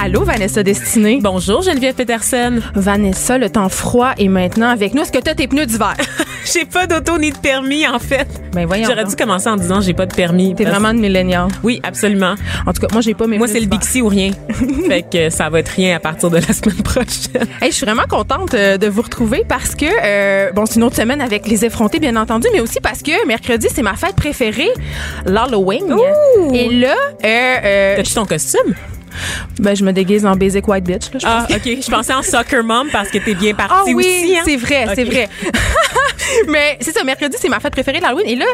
Allô, Vanessa Destinée? Bonjour Geneviève Peterson. Vanessa, le temps froid est maintenant avec nous. Est-ce que tu as tes pneus d'hiver? J'ai pas d'auto ni de permis en fait. Ben voyons. J'aurais dû commencer en disant j'ai pas de permis. T'es Parce- vraiment de millénial. Oui, absolument. En tout cas, moi, j'ai pas mes Moi, c'est le. Bixi ou rien. fait que ça va être rien à partir de la semaine prochaine. Hey, je suis vraiment contente euh, de vous retrouver parce que, euh, bon, c'est une autre semaine avec les effrontés, bien entendu, mais aussi parce que mercredi, c'est ma fête préférée, l'Halloween. Et là, euh, euh, T'as-tu ton costume? Ben, je me déguise en basic white bitch. Là, Ah, OK. Je pensais en soccer mom parce que t'es bien Ah partie oui, aussi. hein? c'est vrai, c'est vrai. Mais c'est ça, mercredi, c'est ma fête préférée d'Halloween. Et là,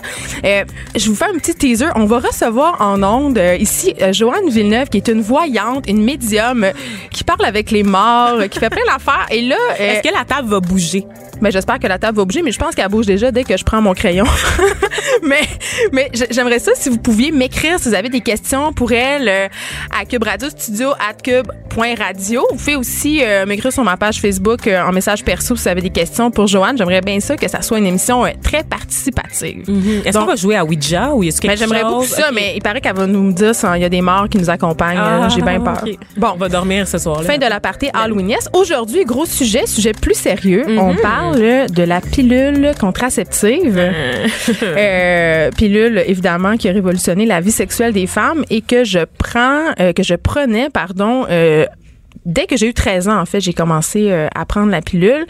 euh, je vous fais un petit teaser. On va recevoir en ondes euh, ici euh, Joanne Villeneuve, qui est une voyante, une médium, euh, qui parle avec les morts, euh, qui fait plein d'affaires. Et là, euh, Est-ce que la table va bouger? ben, j'espère que la table va bouger, mais je pense qu'elle bouge déjà dès que je prends mon crayon. mais mais j'aimerais ça si vous pouviez m'écrire si vous avez des questions pour elle euh, à Cube Radio Studio at cube.radio. Vous pouvez aussi euh, m'écrire sur ma page Facebook euh, en message perso si vous avez des questions pour Joanne. J'aimerais bien ça que ça soit une émission euh, très participative. Est-ce Donc- qu'on va jouer à Ouija ou est-ce que Ben, j'aimerais beaucoup ça, mais il paraît qu'elle va nous dire s'il y a des morts qui nous accompagnent. Ah, Euh, J'ai bien peur. Bon, on va dormir ce soir-là. Fin de la partie Halloweenesque. Aujourd'hui, gros sujet, sujet plus sérieux. Mhm. On parle de la pilule contraceptive. Euh, pilule, évidemment, qui a révolutionné la vie sexuelle des femmes et que je prends, euh, que je prenais, pardon, euh, dès que j'ai eu 13 ans, en fait, j'ai commencé euh, à prendre la pilule.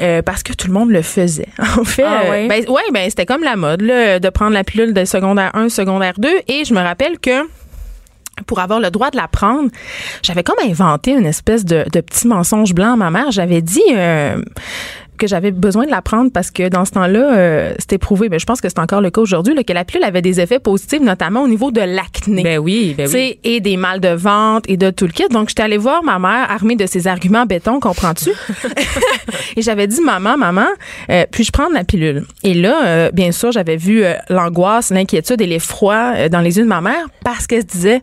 Euh, parce que tout le monde le faisait. En fait, Ah euh, ouais? ben, ouais, ben c'était comme la mode là, de prendre la pilule de secondaire 1, secondaire 2 et je me rappelle que pour avoir le droit de la prendre, j'avais comme inventé une espèce de, de petit mensonge blanc à ma mère. J'avais dit euh, que j'avais besoin de la prendre parce que dans ce temps-là, euh, c'était prouvé, mais je pense que c'est encore le cas aujourd'hui, que la pilule avait des effets positifs, notamment au niveau de l'acné. Ben oui, ben oui. et des mal de ventre et de tout le kit. Donc, j'étais allée voir ma mère armée de ses arguments béton, comprends-tu? et j'avais dit, maman, maman, euh, puis-je prendre la pilule? Et là, euh, bien sûr, j'avais vu l'angoisse, l'inquiétude et l'effroi dans les yeux de ma mère parce qu'elle se disait,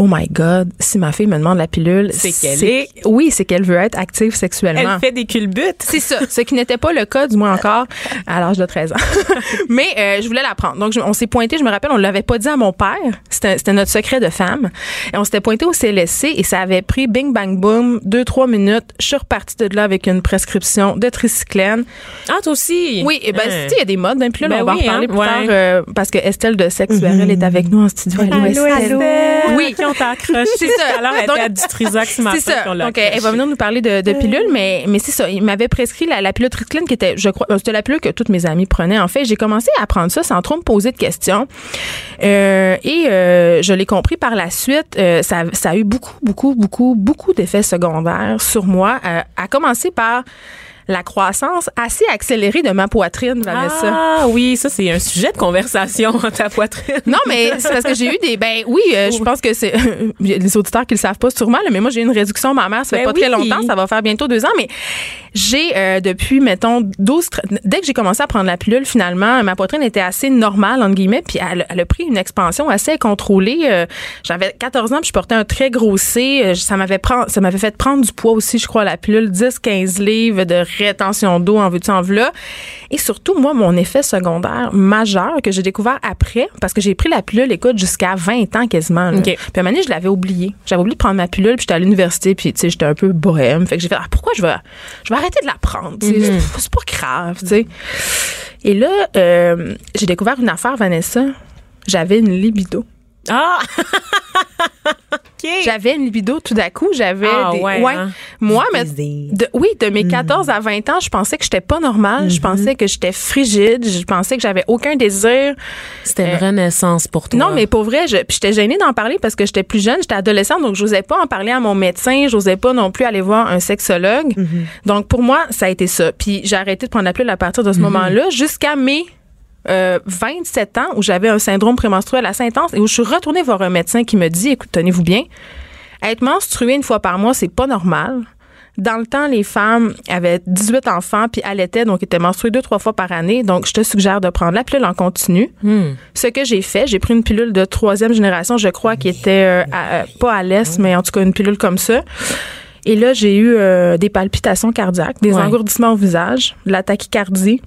Oh my God, si ma fille me demande la pilule, C'est qu'elle est- Oui, c'est qu'elle veut être active sexuellement. Elle fait des culbutes. C'est ça, ce qui n'était pas le cas, du moins encore, à l'âge de 13 ans. Mais euh, je voulais la prendre. Donc, je- on s'est pointé, je me rappelle, on ne l'avait pas dit à mon père. C'était c'était notre secret de femme. Et on s'était pointé au CLSC et ça avait pris bing, bang, boom, deux, trois minutes. Je suis repartie de là avec une prescription de tricyclène. Ah, toi aussi? Oui, et ben, Hein. tu sais, il y a des modes d'un pilule. Ben on va en oui, reparler hein, plus ouais. tard euh, parce que Estelle de Sexe URL est avec nous en studio. Allô, Estelle. Oui, on t'a accroché. C'est ça. Alors, elle Donc, était à du Trisac ce matin. C'est ça. elle va venir nous parler de, de pilules, mais, mais c'est ça. Il m'avait prescrit la, la pilule tricycline qui était, je crois, euh, c'était la pilule que toutes mes amies prenaient. En fait, j'ai commencé à prendre ça sans trop me poser de questions. Euh, et euh, je l'ai compris par la suite. euh, ça, ça a eu beaucoup, beaucoup, beaucoup, beaucoup d'effets secondaires sur moi. Euh, à commencer par la croissance assez accélérée de ma poitrine, Vanessa. Ah oui, ça, c'est un sujet de conversation ta poitrine. Non, mais c'est parce que j'ai eu des. Ben oui, euh, je pense que c'est. Des auditeurs qui le savent pas sûrement, là, mais moi, j'ai eu une réduction mammaire, ça fait Ben pas très longtemps, ça va faire bientôt deux ans, mais j'ai euh, depuis, mettons, 12. tre- Dès que j'ai commencé à prendre la pilule, finalement, ma poitrine était assez normale, entre guillemets, puis elle, elle a pris une expansion assez contrôlée. Euh, J'avais 14 ans, puis je portais un très gros C. Euh, Ça m'avait ça m'avait fait prendre du poids aussi, je crois, la pilule, 10-15 livres de rétention d'eau en veux-tu en v'là. Et surtout, moi, mon effet secondaire majeur que j'ai découvert après, parce que j'ai pris la pilule, écoute, jusqu'à 20 ans quasiment. Puis à un moment donné, je l'avais oublié. J'avais oublié de prendre ma pilule, puis j'étais à l'université, puis tu sais, j'étais un peu bohème. Fait que j'ai fait, ah, pourquoi je vais, je vais arrêter de la prendre? C'est- C'est pas grave, tu sais. Et là, euh, j'ai découvert une affaire, Vanessa. J'avais une libido. Ah! J'avais une libido tout d'un coup. J'avais Ah, des. ouais, hein? Moi, mais, de, oui, de Mm. mes 14 à 20 ans, je pensais que j'étais pas normale. Mm-hmm. Je pensais que j'étais frigide. Je pensais que j'avais aucun désir. C'était une renaissance pour toi. Non, mais pour vrai, j'étais gênée d'en parler parce que j'étais plus jeune, j'étais adolescente, donc j'osais pas en parler à mon médecin, j'osais pas non plus aller voir un sexologue. Donc pour moi, ça a été ça. Puis j'ai arrêté de prendre la pilule à partir de ce moment-là jusqu'à mes euh, 27 ans où j'avais un syndrome prémenstruel assez intense et où je suis retournée voir un médecin qui me dit, écoute, tenez-vous bien, être menstruée une fois par mois, c'est pas normal. Dans le temps, les femmes avaient 18 enfants puis allaitaient, donc étaient menstruées deux, trois fois par année. Donc, je te suggère de prendre la pilule en continu. Ce que j'ai fait, j'ai pris une pilule de troisième génération, je crois, qui était euh, à- euh, pas à l'est, mais en tout cas une pilule comme ça. Et là, j'ai eu euh, des palpitations cardiaques, des Ouais. engourdissements au visage, de la tachycardie.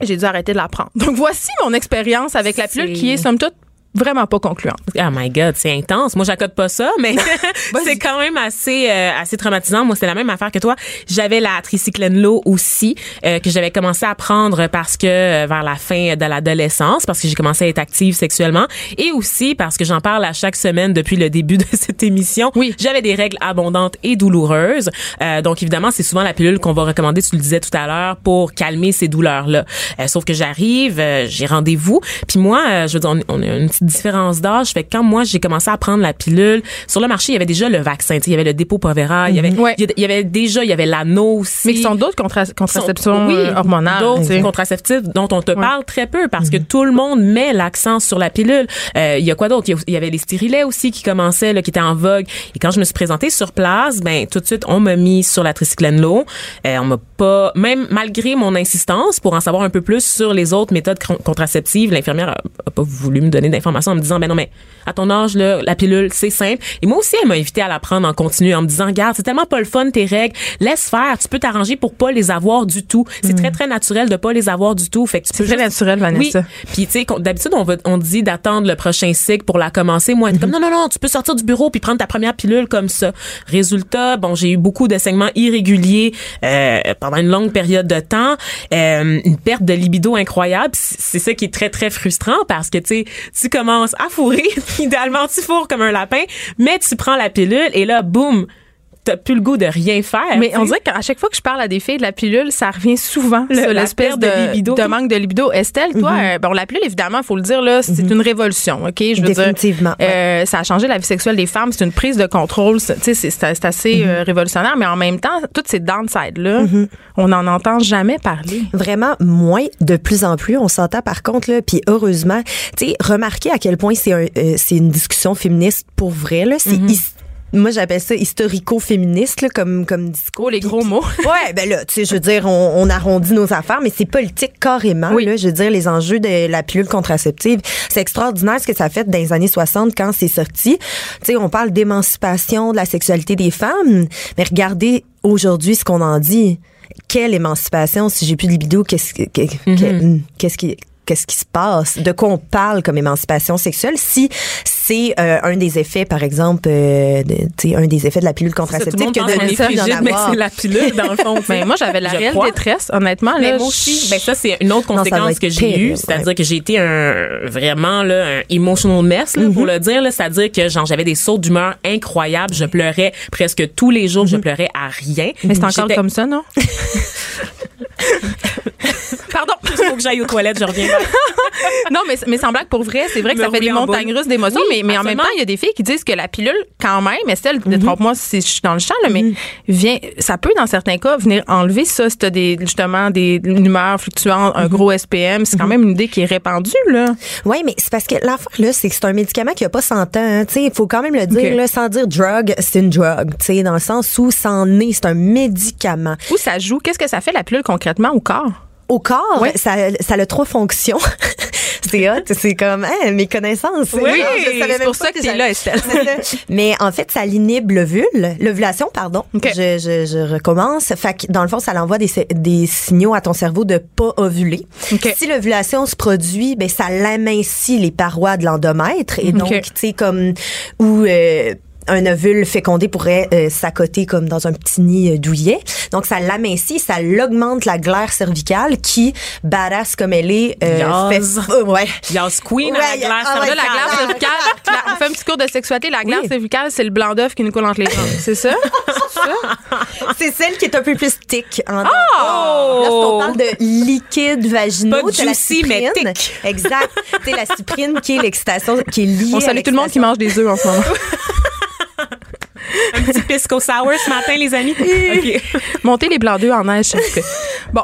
J'ai dû arrêter de la prendre. Donc, voici mon expérience avec la pilule qui est, somme toute, vraiment pas concluante. Oh my God, c'est intense. Moi, j'accorde pas ça, mais c'est quand même assez euh, assez traumatisant. Moi, c'est la même affaire que toi. J'avais la tricyclène low aussi euh, que j'avais commencé à prendre parce que euh, vers la fin de l'adolescence, parce que j'ai commencé à être active sexuellement, et aussi parce que j'en parle à chaque semaine depuis le début de cette émission. Oui. J'avais des règles abondantes et douloureuses. Euh, donc évidemment, c'est souvent la pilule qu'on va recommander, tu le disais tout à l'heure, pour calmer ces douleurs-là. Euh, sauf que j'arrive, euh, j'ai rendez-vous, puis moi, euh, je veux dire, on, on a une petite différence d'âge. Fait que quand moi j'ai commencé à prendre la pilule, sur le marché il y avait déjà le vaccin, il y avait le dépôt Provera, il y avait, Ouais. il y avait déjà, il y avait l'anneau aussi. Mais qui sont d'autres contra- contraceptions Oui, euh, hormonales. D'autres contraceptifs dont on te parle très peu parce que tout le monde met l'accent sur la pilule. Euh, Il y a quoi d'autre? Il y avait les stérilets aussi qui commençaient, là, qui étaient en vogue. Et quand je me suis présentée sur place, ben tout de suite, on m'a mis sur la tricyclène low. Euh, on m'a pas, même malgré mon insistance pour en savoir un peu plus sur les autres méthodes con- contraceptives, l'infirmière a, a pas voulu me donner d'informations en me disant, ben non, mais à ton âge, là, la pilule, c'est simple. Et moi aussi, elle m'a invité à la prendre en continu en me disant, regarde, c'est tellement pas le fun tes règles. Laisse faire. Tu peux t'arranger pour pas les avoir du tout. C'est très, très naturel de pas les avoir du tout. Fait que tu C'est peux très juste- naturel, Vanessa. oui. Puis tu sais, d'habitude on, va- on dit d'attendre le prochain cycle pour la commencer. Moi, dit comme non non non, tu peux sortir du bureau puis prendre ta première pilule comme ça. Résultat, bon, j'ai eu beaucoup de saignements irréguliers euh, pendant une longue période de temps, euh, une perte de libido incroyable. C'est ça qui est très très frustrant parce que tu sais, tu commences à fourrer, idéalement tu fourres comme un lapin, mais tu prends la pilule et là boum, t'as plus le goût de rien faire. Mais on dirait qu'à chaque fois que je parle à des filles de la pilule, ça revient souvent Le- sur l'espèce de, de libido. de manque de libido. Estelle, toi, euh, bon, la pilule, évidemment, faut le dire, là, c'est une révolution, OK? Je veux Définitivement, dire, euh, ça a changé la vie sexuelle des femmes. C'est une prise de contrôle. c'est- Tu sais, c'est- c'est c'est assez euh, révolutionnaire, mais en même temps, toutes ces downsides-là, on n'en entend jamais parler. Vraiment moins, de plus en plus. On s'entend par contre là, puis heureusement, tu sais, remarquez à quel point c'est un, euh, une discussion féministe pour vrai là. C'est moi j'appelle ça historico-féministe là, comme comme discours. Oh, les gros mots. Ouais, ben là, tu sais, je veux dire, on, on arrondit nos affaires, mais c'est politique carrément. Oui. Là, je veux dire, les enjeux de la pilule contraceptive, c'est extraordinaire ce que ça a fait dans les années 60 quand c'est sorti. Tu sais, on parle d'émancipation de la sexualité des femmes, mais regardez aujourd'hui ce qu'on en dit. Quelle émancipation Si j'ai plus de libido, qu'est-ce que- que- que- qu'est-ce qui Qu'est-ce qui se passe? De quoi on parle comme émancipation sexuelle? Si c'est euh, un des effets, par exemple, euh, de, tu sais, un des effets de la pilule contraceptive monde que pense de ne plus en mais avoir. c'est la pilule dans le fond. Mais moi, j'avais la Je réelle crois. détresse, honnêtement. Mais là, moi je- aussi, ben ça c'est une autre conséquence que j'ai eue, c'est-à-dire ouais. que j'ai été un vraiment là un emotional mess là, pour le dire là, c'est-à-dire que genre j'avais des sauts d'humeur incroyables, je pleurais presque tous les jours, je pleurais à rien. Mais c'est encore comme ça, non? Faut que j'aille aux toilettes, je reviens. non, mais, mais sans blague, pour vrai, c'est vrai que Me ça fait des montagnes russes d'émotions, Oui, mais, mais en même temps, il y a des filles qui disent que la pilule, quand même, Estelle, trompe-moi si je suis dans le champ, là, mais vient, ça peut, dans certains cas, venir enlever ça si t'as des, justement, des, une humeur fluctuante, un gros SPM. C'est quand même une idée qui est répandue, là. Oui, mais c'est parce que l'affaire, là, c'est que c'est un médicament qui a pas 100 ans. hein. Tu sais, il faut quand même le dire, là, sans dire drug, c'est une drug. Tu sais, dans le sens où c'en est, c'est un médicament. Où ça joue? Qu'est-ce que ça fait, la pilule, concrètement, au corps? Au corps, ça, ça a trois fonctions. c'est hot, c'est comme hein, mes connaissances. Oui, c'est pour ça que t'es j'avais- là, Estelle. Mais en fait, ça l'inhibe l'ovule, l'ovulation, pardon. Ok. Je, je, je recommence. Fait que dans le fond, ça l'envoie des, des signaux à ton cerveau de pas ovuler. Ok. Si l'ovulation se produit, ben ça l'amincit les parois de l'endomètre et donc tu sais comme où euh, un ovule fécondé pourrait euh, s'accoter comme dans un petit nid euh, douillet. Donc, ça l'amincit, ça l'augmente la glaire cervicale qui, badass comme elle est, euh, fait... euh, ouais. Queen Ouais, à la y a- glace ah ouais, Là, la Ah, ah, cervicale, la- on fait un petit cours de sexualité. La Oui. cervicale, c'est le blanc d'œuf qui nous coule entre les jambes. C'est ça? C'est ça? C'est celle qui est un peu plus thick. En Oh! Lorsqu'on parle de liquide vaginaux, Pas t'as la juicy, mais thick. Exact. C'est la cyprine qui est l'excitation, qui est liée On à salue tout le monde qui mange des œufs en ce moment. Un petit pisco sour ce matin les amis. OK. Montez les blancs d'œufs en neige, s'il vous plaît. Bon.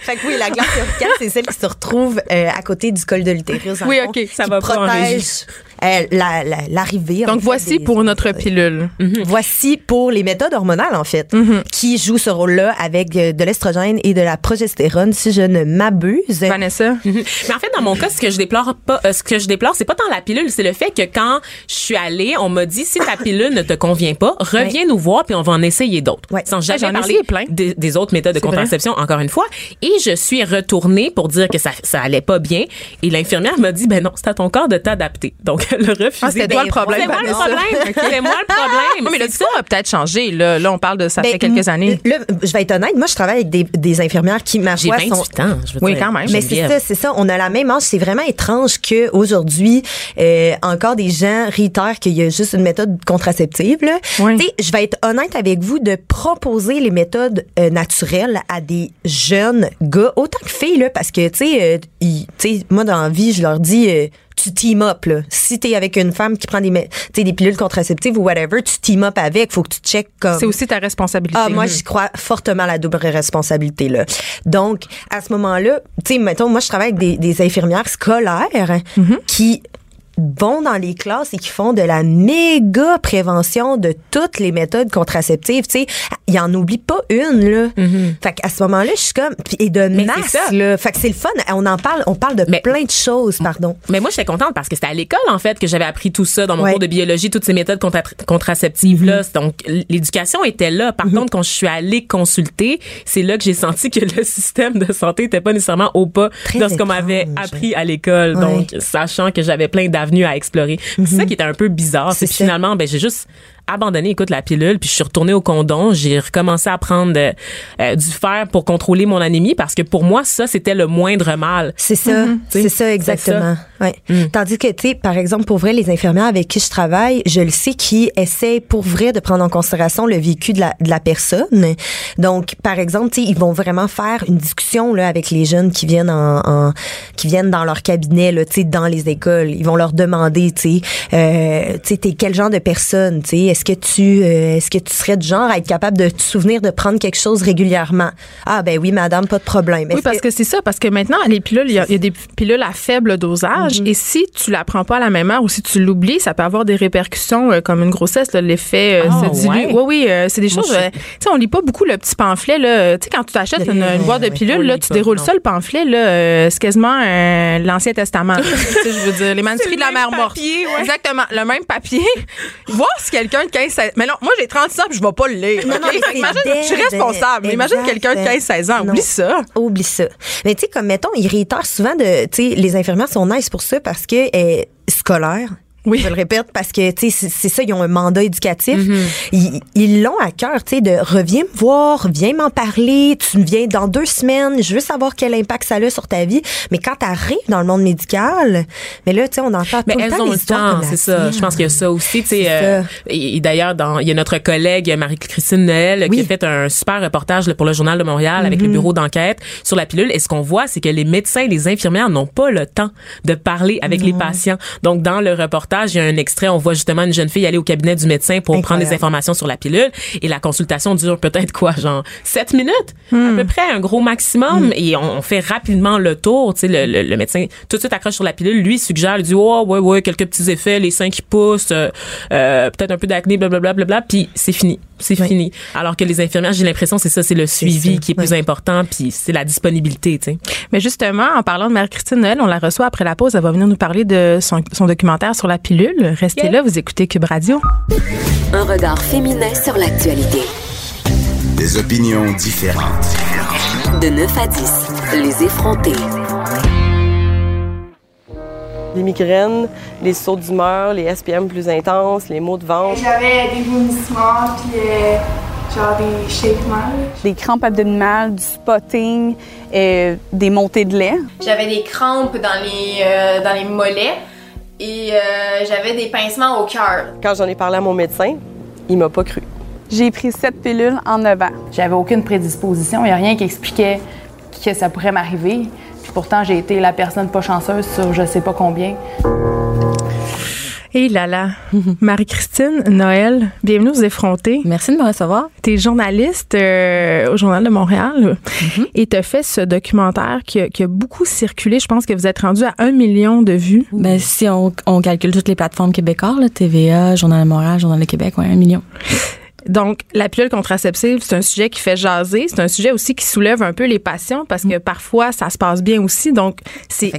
Fait que oui, la glace cervicale, c'est celle qui se retrouve euh, à côté du col de l'utérus. Oui, OK, ça va pas en protège régie. Euh, la- la- l'arrivée. en Donc fait, voici des- pour notre pilule. Voici pour les méthodes hormonales, en fait, Mm-hmm. qui jouent ce rôle-là avec euh, de l'estrogène et de la progestérone, si je ne m'abuse. Vanessa? Mais en fait, dans mon cas, ce que je déplore pas, euh, ce que je déplore, c'est pas tant la pilule, c'est le fait que quand je suis allée, on m'a dit si ta pilule ne te convient pas, reviens nous voir puis on va en essayer d'autres. Ouais. Sans Ah, jamais parler essayé plein. des, des autres méthodes de vrai. contraception, encore une fois. Et je suis retournée pour dire que ça, ça allait pas bien. Et l'infirmière m'a dit, ben non, c'est à ton corps de t'adapter. Donc, a refusé. Ah, c'était toi le problème, C'est moi le problème. C'est moi le problème. Oui, mais le discours a peut-être changé. Là, là, on parle de ça Ben, fait quelques m- années. Là, je vais être honnête, moi, je travaille avec des, des infirmières qui, ma J'ai foi, 28 sont, ans, je veux Oui, dire. quand même. Mais c'est ça, c'est ça. On a la même âge. C'est vraiment étrange que aujourd'hui, euh, encore des gens réitèrent qu'il y a juste une méthode contraceptive. Là. Oui. Tu sais, Je vais être honnête avec vous de proposer les méthodes euh, naturelles à des jeunes gars, autant que filles, là, parce que tu sais, euh, ils- tu sais, moi dans la vie, je leur dis. Tu team up là. Si t'es avec une femme qui prend des, tu des pilules contraceptives ou whatever, tu team up avec. Faut que tu checkes comme. C'est aussi ta responsabilité. Ah, moi, j'y crois fortement à la double responsabilité, là. Donc, à ce moment-là, tu sais, mettons, moi, je travaille avec des, des infirmières scolaires qui vont dans les classes et qui font de la méga prévention de toutes les méthodes contraceptives, tu sais, ils en oublient pas une là. Fait qu'à ce moment-là, je suis comme et de c'est masse là. Fait que c'est le fun, on en parle, on parle de Mais- plein de choses, pardon. Mais moi, j'étais contente parce que c'était à l'école, en fait, que j'avais appris tout ça dans mon Ouais. cours de biologie, toutes ces méthodes contra- contraceptives-là. Donc, l'éducation était là. Par contre, quand je suis allée consulter, c'est là que j'ai senti que le système de santé était pas nécessairement au pas Très de ce qu'on m'avait appris à l'école. Ouais. Donc, sachant que j'avais plein d'avenues à explorer. C'est ça qui était un peu bizarre. C'est finalement, ben, j'ai juste abandonné, écoute, la pilule, puis je suis retournée au condom. J'ai recommencé à prendre euh, euh, du fer pour contrôler mon anémie parce que pour moi, ça, c'était le moindre mal. C'est ça, c'est T'sais, ça exactement. Ouais. Mm. Tandis que tu sais par exemple pour vrai les infirmières avec qui je travaille, je le sais qui essaient pour vrai de prendre en considération le vécu de la, de la personne. Donc par exemple, tu sais ils vont vraiment faire une discussion là avec les jeunes qui viennent en, en- qui viennent dans leur cabinet là, tu sais dans les écoles, ils vont leur demander tu sais euh, tu sais t'es quel genre de personne, tu sais est-ce que tu euh, est-ce que tu serais du genre à être capable de te souvenir de prendre quelque chose régulièrement? Ah ben oui madame, pas de problème. Oui, parce que c'est ça, parce que maintenant, les pilules, il y, a il y a des pilules à faible dosage, Mm-hmm. et si tu la prends pas à la même heure ou si tu l'oublies, ça peut avoir des répercussions euh, comme une grossesse, l'effet euh, Ah, se dilue. ouais. Oui, oui, euh, c'est des Moi, choses. tu sais, on lit pas beaucoup le petit pamphlet, là. Tu sais, quand tu t'achètes une, une boîte de pilules, là, tu pas, déroules non. ça, le pamphlet, là, c'est quasiment l'Ancien Testament. je veux dire, les manuscrits de la mère morte. papier, ouais. Exactement, le même papier. Voir si quelqu'un 15 16 Mais non, moi, j'ai 30 ans, puis je vais pas le lire. Non, OK? non, mais Fait imagine, je suis responsable. mais Imagine Exact. quelqu'un de 15 16 ans, Non. oublie ça. Oublie ça. Mais tu sais, comme mettons, ils réitèrent souvent de, tu sais, les infirmières sont nice pour ça parce que euh, scolaire. Oui. Je le répète parce que tu sais c'est- ça ils ont un mandat éducatif. Mm-hmm. Ils- Ils l'ont à cœur, tu sais de reviens me voir, viens m'en parler, tu me viens dans deux semaines, je veux savoir quel impact ça a sur ta vie. Mais quand tu arrives dans le monde médical, mais là tu sais on entend Mais tout le elles temps ont le temps, c'est ça. Je pense qu'il y a ça aussi. Tu sais, euh, et, et d'ailleurs, dans il y a notre collègue Marie-Christine Noël qui a fait un super reportage là, pour le journal de Montréal avec le bureau d'enquête sur la pilule. Et ce qu'on voit, c'est que les médecins et les infirmières n'ont pas le temps de parler avec les patients. Donc, dans le reportage, il y a un extrait, on voit justement une jeune fille aller au cabinet du médecin pour prendre des informations sur la pilule. Et la consultation dure peut-être quoi, genre sept minutes, à peu près, un gros maximum. Et on, on fait rapidement le tour. Tu sais, le, le, le médecin tout de suite accroche sur la pilule. Lui suggère, il dit, oh ouais ouais, quelques petits effets, les seins qui poussent, euh, euh, peut-être un peu d'acné, blablabla, blablabla. Puis c'est fini, c'est Oui. fini. Alors que les infirmières, j'ai l'impression, c'est ça, c'est le suivi qui est plus oui. important. Puis c'est la disponibilité, tu sais. Mais justement, en parlant de Marie-Christine Noël, on la reçoit après la pause. Elle va venir nous parler de son, son documentaire sur la pilule. Restez Yeah. là, vous écoutez Cube Radio. Un regard féminin sur l'actualité. Des opinions différentes. De 9 à 10, les effrontés. Les migraines, les sauts d'humeur, les SPM plus intenses, les maux de ventre. J'avais des vomissements, puis euh, genre des shatements. des crampes abdominales, du spotting, euh, des montées de lait. J'avais des crampes dans les, euh, dans les mollets et euh, j'avais des pincements au cœur. Quand j'en ai parlé à mon médecin, il m'a pas cru. J'ai pris sept pilules en 9 ans. J'avais aucune prédisposition. Il n'y a rien qui expliquait que ça pourrait m'arriver. Pourtant, j'ai été la personne pas chanceuse sur je sais pas combien. Et là là, Marie-Christine Noël, bienvenue aux effrontés. Merci de me recevoir. Tu es journaliste euh, au Journal de Montréal et tu as fait ce documentaire qui a, qui a beaucoup circulé. Je pense que vous êtes rendu à un million de vues. Ben, si on, on calcule toutes les plateformes québécoises, TVA, Journal de Montréal, Journal de Québec, ouais, un million. Donc, la pilule contraceptive, c'est un sujet qui fait jaser. C'est un sujet aussi qui soulève un peu les passions parce que parfois, ça se passe bien aussi. Donc, c'est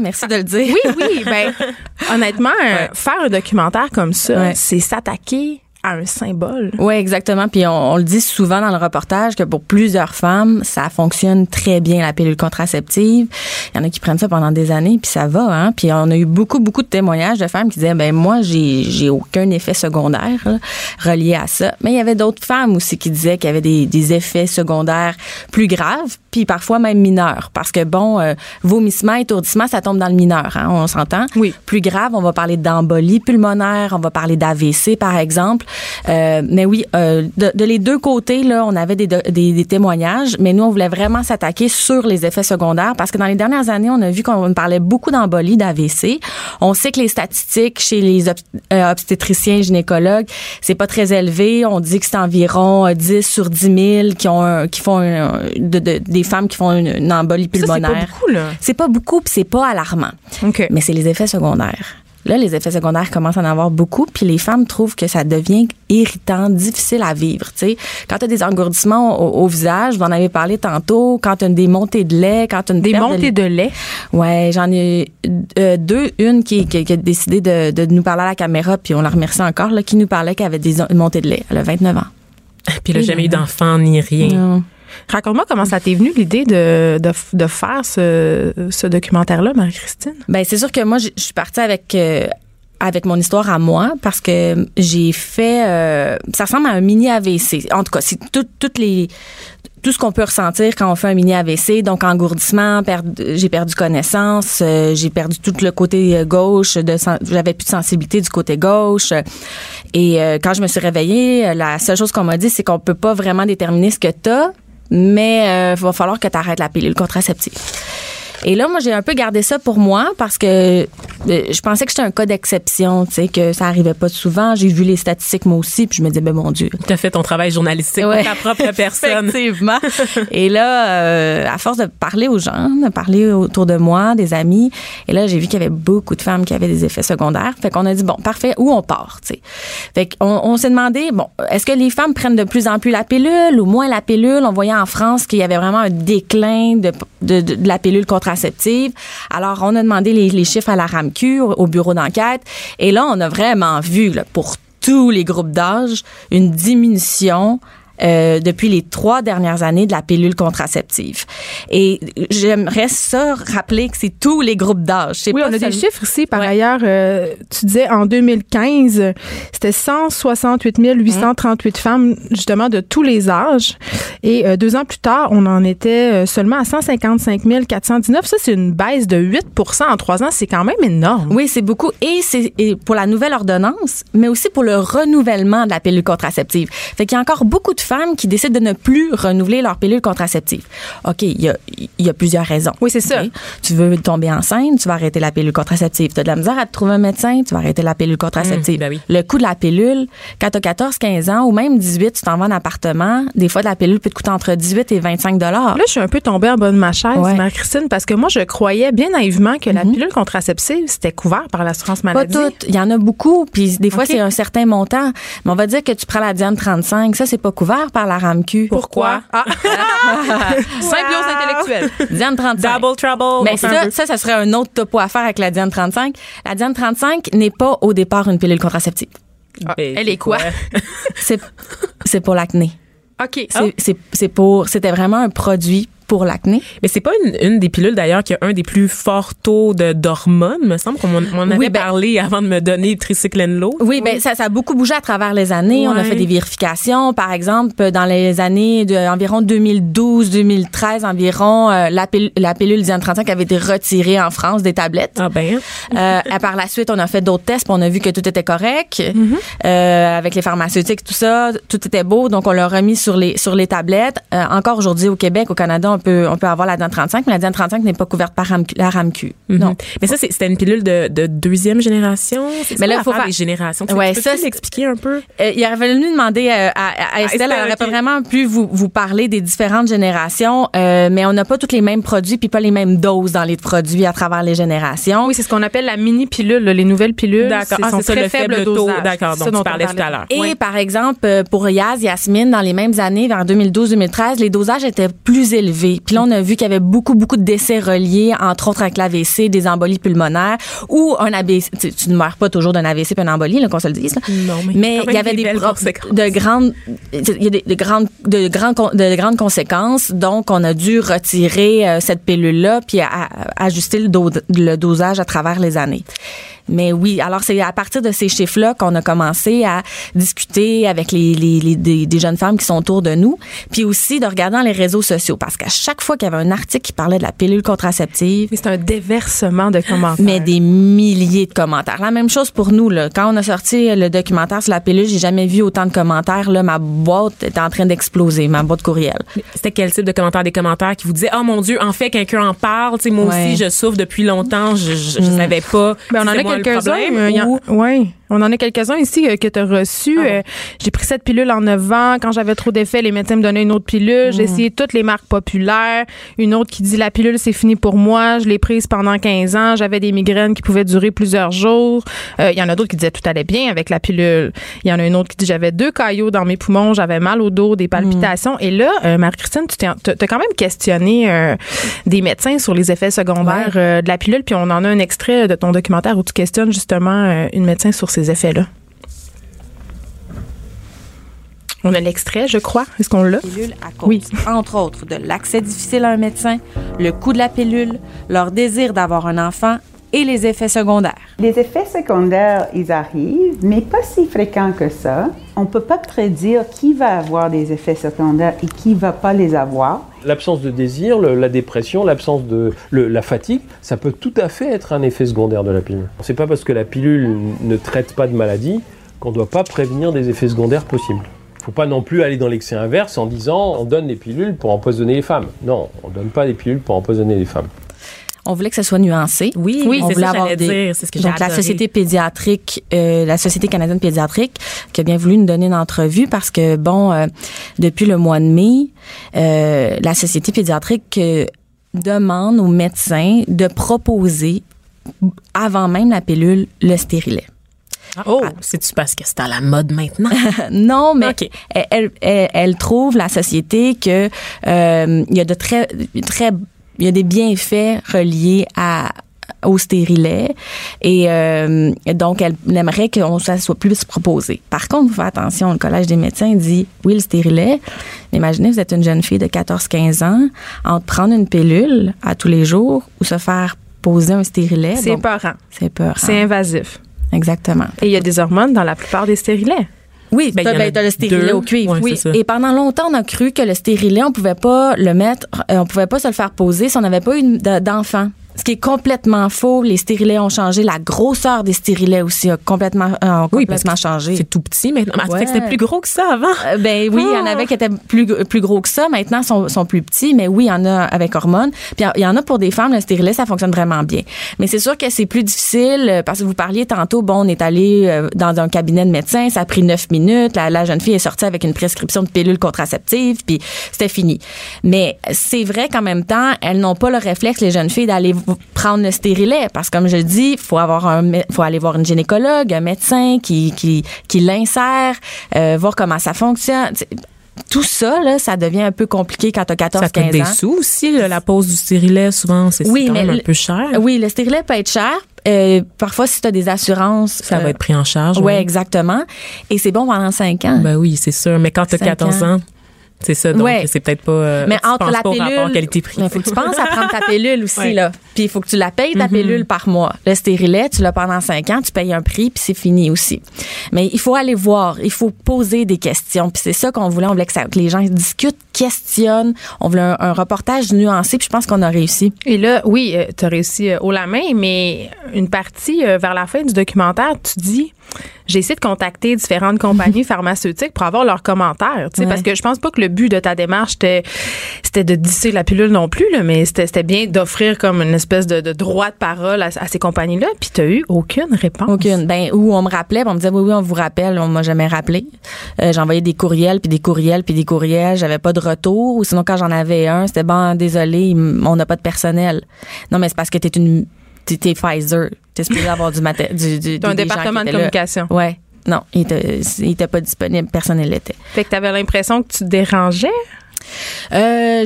merci de le dire. Oui, oui. Ben, honnêtement, faire un documentaire comme ça, Ouais. c'est s'attaquer à un symbole. Oui, exactement. Puis on, on le dit souvent dans le reportage que pour plusieurs femmes, ça fonctionne très bien la pilule contraceptive. Il y en a qui prennent ça pendant des années, puis ça va. Hein? Puis on a eu beaucoup, beaucoup de témoignages de femmes qui disaient, ben moi, j'ai j'ai aucun effet secondaire là, relié à ça. Mais il y avait d'autres femmes aussi qui disaient qu'il y avait des, des effets secondaires plus graves, puis parfois même mineurs, parce que bon, euh, vomissement, étourdissement, ça tombe dans le mineur. Hein? On s'entend. Oui. Plus grave, on va parler d'embolie pulmonaire, on va parler d'AVC par exemple. Euh, mais oui, euh, de, de les deux côtés, là, on avait des, des, des témoignages, mais nous, on voulait vraiment s'attaquer sur les effets secondaires parce que dans les dernières années, on a vu qu'on parlait beaucoup d'embolie, d'AVC. On sait que les statistiques chez les obst- euh, obstétriciens, gynécologues, c'est pas très élevé. On dit que c'est environ euh, 10 sur 10 000 qui ont un- qui font un- de- de- des femmes qui font une, une embolie Ça, c'est pas pulmonaire. beaucoup, là. C'est pas beaucoup, puis c'est pas alarmant. OK. Mais c'est les effets secondaires. Là, les effets secondaires commencent à en avoir beaucoup, puis les femmes trouvent que ça devient irritant, difficile à vivre. Tu sais, quand tu as des engourdissements au, au visage, vous en avez parlé tantôt, quand tu as des montées de lait, quand tu as une Des montées de lait? Ouais, j'en ai euh, deux. Une qui, qui, qui a décidé de, de nous parler à la caméra, puis on la remercie encore, là, qui nous parlait qu'elle avait des montées de lait. Elle a 29 ans. Puis elle a jamais eu d'enfant ni rien. Non. Raconte-moi comment ça t'est venu l'idée de, de, de faire ce, ce documentaire-là, Marie-Christine? Ben c'est sûr que moi je suis partie avec euh, avec mon histoire à moi parce que j'ai fait euh, ça ressemble à un mini AVC. En tout cas, c'est tout, toutes les tout ce qu'on peut ressentir quand on fait un mini AVC, donc engourdissement, j'ai perdu connaissance, euh, j'ai perdu tout le côté gauche, j'avais plus de sensibilité du côté gauche. Et quand je me suis réveillée, la seule chose qu'on m'a dit, c'est qu'on peut pas vraiment déterminer ce que t'as, mais il va falloir que tu la pilule contraceptive. Et là, moi, j'ai un peu gardé ça pour moi parce que euh, je pensais que j'étais un cas d'exception, tu sais, que ça arrivait pas souvent. J'ai vu les statistiques moi aussi, puis je me disais, ben mon Dieu. Tu as fait ton travail journalistique Ouais. pour ta propre personne. Effectivement. et là, euh, à force de parler aux gens, de parler autour de moi, des amis, et là, j'ai vu qu'il y avait beaucoup de femmes qui avaient des effets secondaires. Fait qu'on a dit, bon, parfait, où on part, tu sais? Fait qu'on on s'est demandé, bon, est-ce que les femmes prennent de plus en plus la pilule ou moins la pilule? On voyait en France qu'il y avait vraiment un déclin de, de, de- de la pilule Alors, on a demandé les, chiffres à la RAMQ, au, au bureau d'enquête, et là, on a vraiment vu, pour tous les groupes d'âge, une diminution euh, depuis les trois dernières années de la pilule contraceptive. Et j'aimerais ça rappeler que c'est tous les groupes d'âge. Oui, pas on a des chiffres ici. Par ailleurs, euh, tu disais en 2015, euh, c'était 168 838 femmes, justement, de tous les âges. Et euh, deux ans plus tard, on en était euh, seulement à 155 419. Ça, c'est une baisse de 8 en trois ans. C'est quand même énorme. Oui, c'est beaucoup. Et c'est pour la nouvelle ordonnance, mais aussi pour le renouvellement de la pilule contraceptive. Fait qu'il y a encore beaucoup de femmes qui décident de ne plus renouveler leur pilule contraceptive. OK, il y a, il y a plusieurs raisons. Oui, c'est ça. Tu veux tomber enceinte, tu vas arrêter la pilule contraceptive. Tu as de la misère à te trouver un médecin, tu vas arrêter la pilule contraceptive. Mmh, ben oui. Le coût de la pilule, quand tu as 14, 15 ans ou même 18, tu t'en vas en appartement, des fois, de la pilule peut te coûter entre 18 et 25 dollars. Là, je suis un peu tombée en bas de ma chaise, Ouais. Marie-Christine, parce que moi, je croyais bien naïvement que la pilule contraceptive, c'était couvert par l'assurance Pas maladie. toutes. Il y en a beaucoup. Puis des fois, c'est un certain montant. Mais on va dire que tu prends la Diane 35. Ça, c'est pas couvert par la RAMQ. Pourquoi? Ah. Symbiose intellectuelle. Diane 35. Double trouble. Mais ça, ça, ça serait un autre topo à faire avec la Diane 35. La Diane 35 n'est pas au départ une pilule contraceptive. Ben, Elle est quoi? C'est, c'est pour l'acné. OK. C'est, pour, c'était vraiment un produit pour l'acné. Mais c'est pas une, une des pilules d'ailleurs qui a un des plus forts taux de d'hormones, me semble qu'on m'en- m'en avait Oui, ben- parlé avant de me donner tricyclenlo. Oui, ben ça, ça a beaucoup bougé à travers les années. On a fait des vérifications. Par exemple, dans les années de environ 2012-2013 environ, euh, la, pilule, la pilule Diane 35 avait été retirée en France des tablettes. Ah ben. Euh, par la suite, on a fait d'autres tests, on a vu que tout était correct Mm-hmm. euh, avec les pharmaceutiques, tout ça, tout était beau. Donc on l'a remis sur les sur les tablettes. Euh, encore aujourd'hui au Québec, au Canada, on peut, on peut avoir la 35, mais la 35 n'est pas couverte par la RAMQ. Mhm. Non. Mais ça, c'est- c'était une pilule de, de deuxième génération? Mais là, quoi faut faire- des générations. Tu Ouais, peux ça, l'expliquer un peu? Euh, il aurait fallu demander euh, à, à, à Estelle, Estelle, elle aurait pas ok. vraiment pu vous, vous parler des différentes générations, euh, mais on n'a pas tous les mêmes produits puis pas les mêmes doses dans les produits à travers les générations. Oui, c'est ce qu'on appelle la mini pilule, les nouvelles pilules. D'accord. Ah, c'est ça, très le faible taux. dosage. D'accord, donc tu parlais tout à l'heure. Et Oui. par exemple, pour Yaz, Yasmine, dans les mêmes années, vers 2012-2013, les dosages étaient plus élevés. Puis là, on a vu qu'il y avait beaucoup, beaucoup de décès reliés, entre autres avec l'AVC, des embolies pulmonaires ou un AVC. Tu, tu ne meurs pas toujours d'un AVC puis une embolie, qu'on se le dise. là. Non, mais il y avait des de grandes, il y a des, de grandes, de grandes, de grandes conséquences. Donc, on a dû retirer euh, cette pilule-là puis à- à- ajuster le, do- le dosage à travers les années. Mais oui, alors c'est à partir de ces chiffres-là qu'on a commencé à discuter avec les, les, les- des, des jeunes femmes qui sont autour de nous, puis aussi de regarder dans les réseaux sociaux, parce qu'à chaque fois qu'il y avait un article qui parlait de la pilule contraceptive, Mais c'est un déversement de commentaires. mais des milliers de commentaires. La même chose pour nous. Là. Quand on a sorti le documentaire sur la pilule, j'ai jamais vu autant de commentaires. Là, ma boîte était en train d'exploser, ma boîte courriel. C'était quel type de commentaires? Des commentaires qui vous disaient, oh mon Dieu, en fait, quelqu'un en parle. Tu sais, moi Ouais. aussi, je souffre depuis longtemps. Je, je, je savais pas. Ben, on en a quelques-uns. problème On en a quelques-uns ici euh, que tu as reçus. Ah. Euh, j'ai pris cette pilule en 9 ans. Quand j'avais trop d'effets, les médecins me donnaient une autre pilule. J'ai essayé toutes les marques populaires. Une autre qui dit la pilule, c'est fini pour moi. Je l'ai prise pendant 15 ans. J'avais des migraines qui pouvaient durer plusieurs jours. Euh, Il y en a d'autres qui disaient tout allait bien avec la pilule. Il y en a une autre qui dit j'avais deux caillots dans mes poumons. J'avais mal au dos, des palpitations. Et là, euh, Marie-Christine, tu t'es- t'as quand même questionné euh, des médecins sur les effets secondaires euh, de la pilule. Puis on en a un extrait de ton documentaire où tu questionnes justement une médecin sur ces effets-là. On a l'extrait, je crois. Est-ce qu'on l'a? pilule à cause, Oui. entre autres, de l'accès difficile à un médecin, le coût de la pilule, leur désir d'avoir un enfant et les effets secondaires. Les effets secondaires, ils arrivent, mais pas si fréquents que ça. On ne peut pas prédire qui va avoir des effets secondaires et qui va pas les avoir. L'absence de désir, le- la dépression, l'absence de le- la fatigue, ça peut tout à fait être un effet secondaire de la pilule. C'est pas parce que la pilule ne traite pas de maladie qu'on ne doit pas prévenir des effets secondaires possibles. Il ne faut pas non plus aller dans l'excès inverse en disant on donne des pilules pour empoisonner les femmes. Non, on ne donne pas des pilules pour empoisonner les femmes. On voulait que ce soit nuancé. Oui, on c'est voulait ça que dire. C'est ce que Donc la société pédiatrique, euh, la société canadienne pédiatrique, qui a bien voulu nous donner une entrevue parce que bon, euh, depuis le mois de mai, euh, la société pédiatrique euh, demande aux médecins de proposer avant même la pilule le stérilet. Oh, c'est-tu parce que c'est à la mode maintenant? non, mais elle, elle, elle- trouve la société que euh, il y a de très très il y a des bienfaits reliés à au stérilet et euh, donc elle aimerait que ça soit plus proposé. Par contre, vous faites attention, le collège des médecins dit oui le stérilet, mais imaginez vous êtes une jeune fille de 14-15 ans entre prendre une pilule à tous les jours ou se faire poser un stérilet. C'est bon, épeurant. c'est peur. C'est invasif. Exactement. Et il y a des hormones dans la plupart des stérilets. Oui, Ben, ben, t'as le stérilet au cuivre. Ouais, oui. ça. Et pendant longtemps, on a cru que le stérilet, on pouvait pas le mettre, euh, on pouvait pas se le faire poser si on n'avait pas eu de- d'enfant. Ce qui est complètement faux. Les stérilets ont changé. La grosseur des stérilets aussi a complètement, euh, a Oui, complètement changé. C'est tout petit maintenant. Mais fait Ouais. que c'était plus gros que ça avant. Euh, ben oui, il y en avait qui étaient plus plus gros que ça. Maintenant, sont sont plus petits, mais oui, il y en a avec hormones. Puis il y en a pour des femmes, le stérilet, ça fonctionne vraiment bien. Mais c'est sûr que c'est plus difficile euh, parce que vous parliez tantôt. Bon, on est allé dans un cabinet de médecin, ça a pris neuf minutes. La, la jeune fille est sortie avec une prescription de pilules contraceptives, puis c'était fini. Mais c'est vrai qu'en même temps, elles n'ont pas le réflexe, les jeunes filles, d'aller prendre le stérilet parce que comme je dis, faut avoir un, faut aller voir une gynécologue, un médecin qui qui qui l'insère, euh, voir comment ça fonctionne. Tout ça là, ça devient un peu compliqué quand tu as 14 Ça coûte 15 des ans. sous aussi, là, la pose du stérilet, souvent, c'est Oui, quand même un le- peu cher. Oui, le stérilet peut être cher. Euh, parfois, si tu as des assurances, Ça euh, va être pris en charge. Ouais, oui. exactement. Et c'est bon pendant 5 ans. Ben oui, c'est sûr. Mais quand tu as Cinq 14 ans. ans, c'est ça. Donc, Ouais. c'est peut-être pas. euh, Mais tu entre la pilule, qualité-prix. il faut que tu penses à prendre ta pilule aussi Ouais. là. Puis il faut que tu la payes ta Mhm. pilule par mois. Le stérilet, tu l'as pendant cinq ans, tu payes un prix, puis c'est fini aussi. Mais il faut aller voir, il faut poser des questions. Puis c'est ça qu'on voulait, on voulait que, ça- que les gens discutent, questionnent. On voulait un, un reportage nuancé, puis je pense qu'on a réussi. Et là, oui, tu as réussi euh, haut la main, mais une partie euh, vers la fin du documentaire, tu dis j'ai essayé de contacter différentes compagnies pharmaceutiques pour avoir leurs commentaires. tu sais, Ouais. Parce que je pense pas que le but de ta démarche, c'était, de disser la pilule non plus, là, mais c'était, bien d'offrir comme une espèce de, de droit de parole à, à ces compagnies-là. Puis tu eu aucune réponse. Aucune. Ben, où on me rappelait, on me disait, oui, oui, on vous rappelle. On m'a jamais rappelé. Euh, J'envoyais des courriels, puis des courriels, puis des courriels. J'avais pas de retour. Ou sinon, quand j'en avais un, c'était bon, désolé, on n'a pas de personnel. Non, mais c'est parce que t'es une, t'es Pfizer. T'es supposé avoir du maté- du, du, T'as un des gens département qui de étaient là. communication. Ouais. Non, il était, il était pas disponible. Personne ne l'était. Fait que tu avais l'impression que tu te dérangeais? Euh,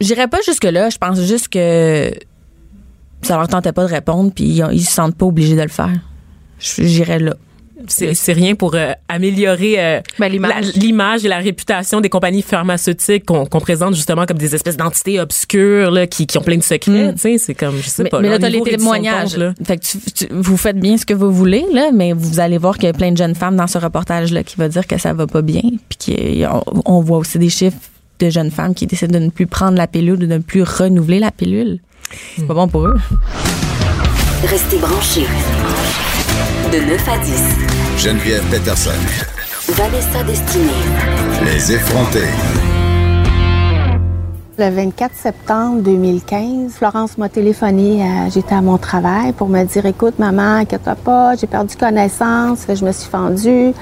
j'irais pas jusque là. Je pense juste que ça leur tentait pas de répondre, puis ils, ils se sentent pas obligés de le faire. J'irais là. C'est c'est rien pour euh, améliorer euh, Ben, l'image. et la réputation des compagnies pharmaceutiques qu'on présente justement comme des espèces d'entités obscures là, qui, qui ont plein de secrets. Mm. Tu sais, c'est comme, je sais mais, pas. mais là, t'as les témoignages. compte, là. Fait que tu- tu- vous faites bien ce que vous voulez, là, mais vous allez voir qu'il y a plein de jeunes femmes dans ce reportage-là qui va dire que ça va pas bien. Puis qu'on on voit aussi des chiffres de jeunes femmes qui décident de ne plus prendre la pilule, de ne plus renouveler la pilule. C'est pas bon pour eux. Restez branchés. De 9 à 10, Geneviève Peterson. Vanessa Destinée. Les effrontés. Le 24 septembre 2015, Florence m'a téléphoné, euh, j'étais à mon travail pour me dire écoute maman, inquiète pas, j'ai perdu connaissance, je me suis fendue,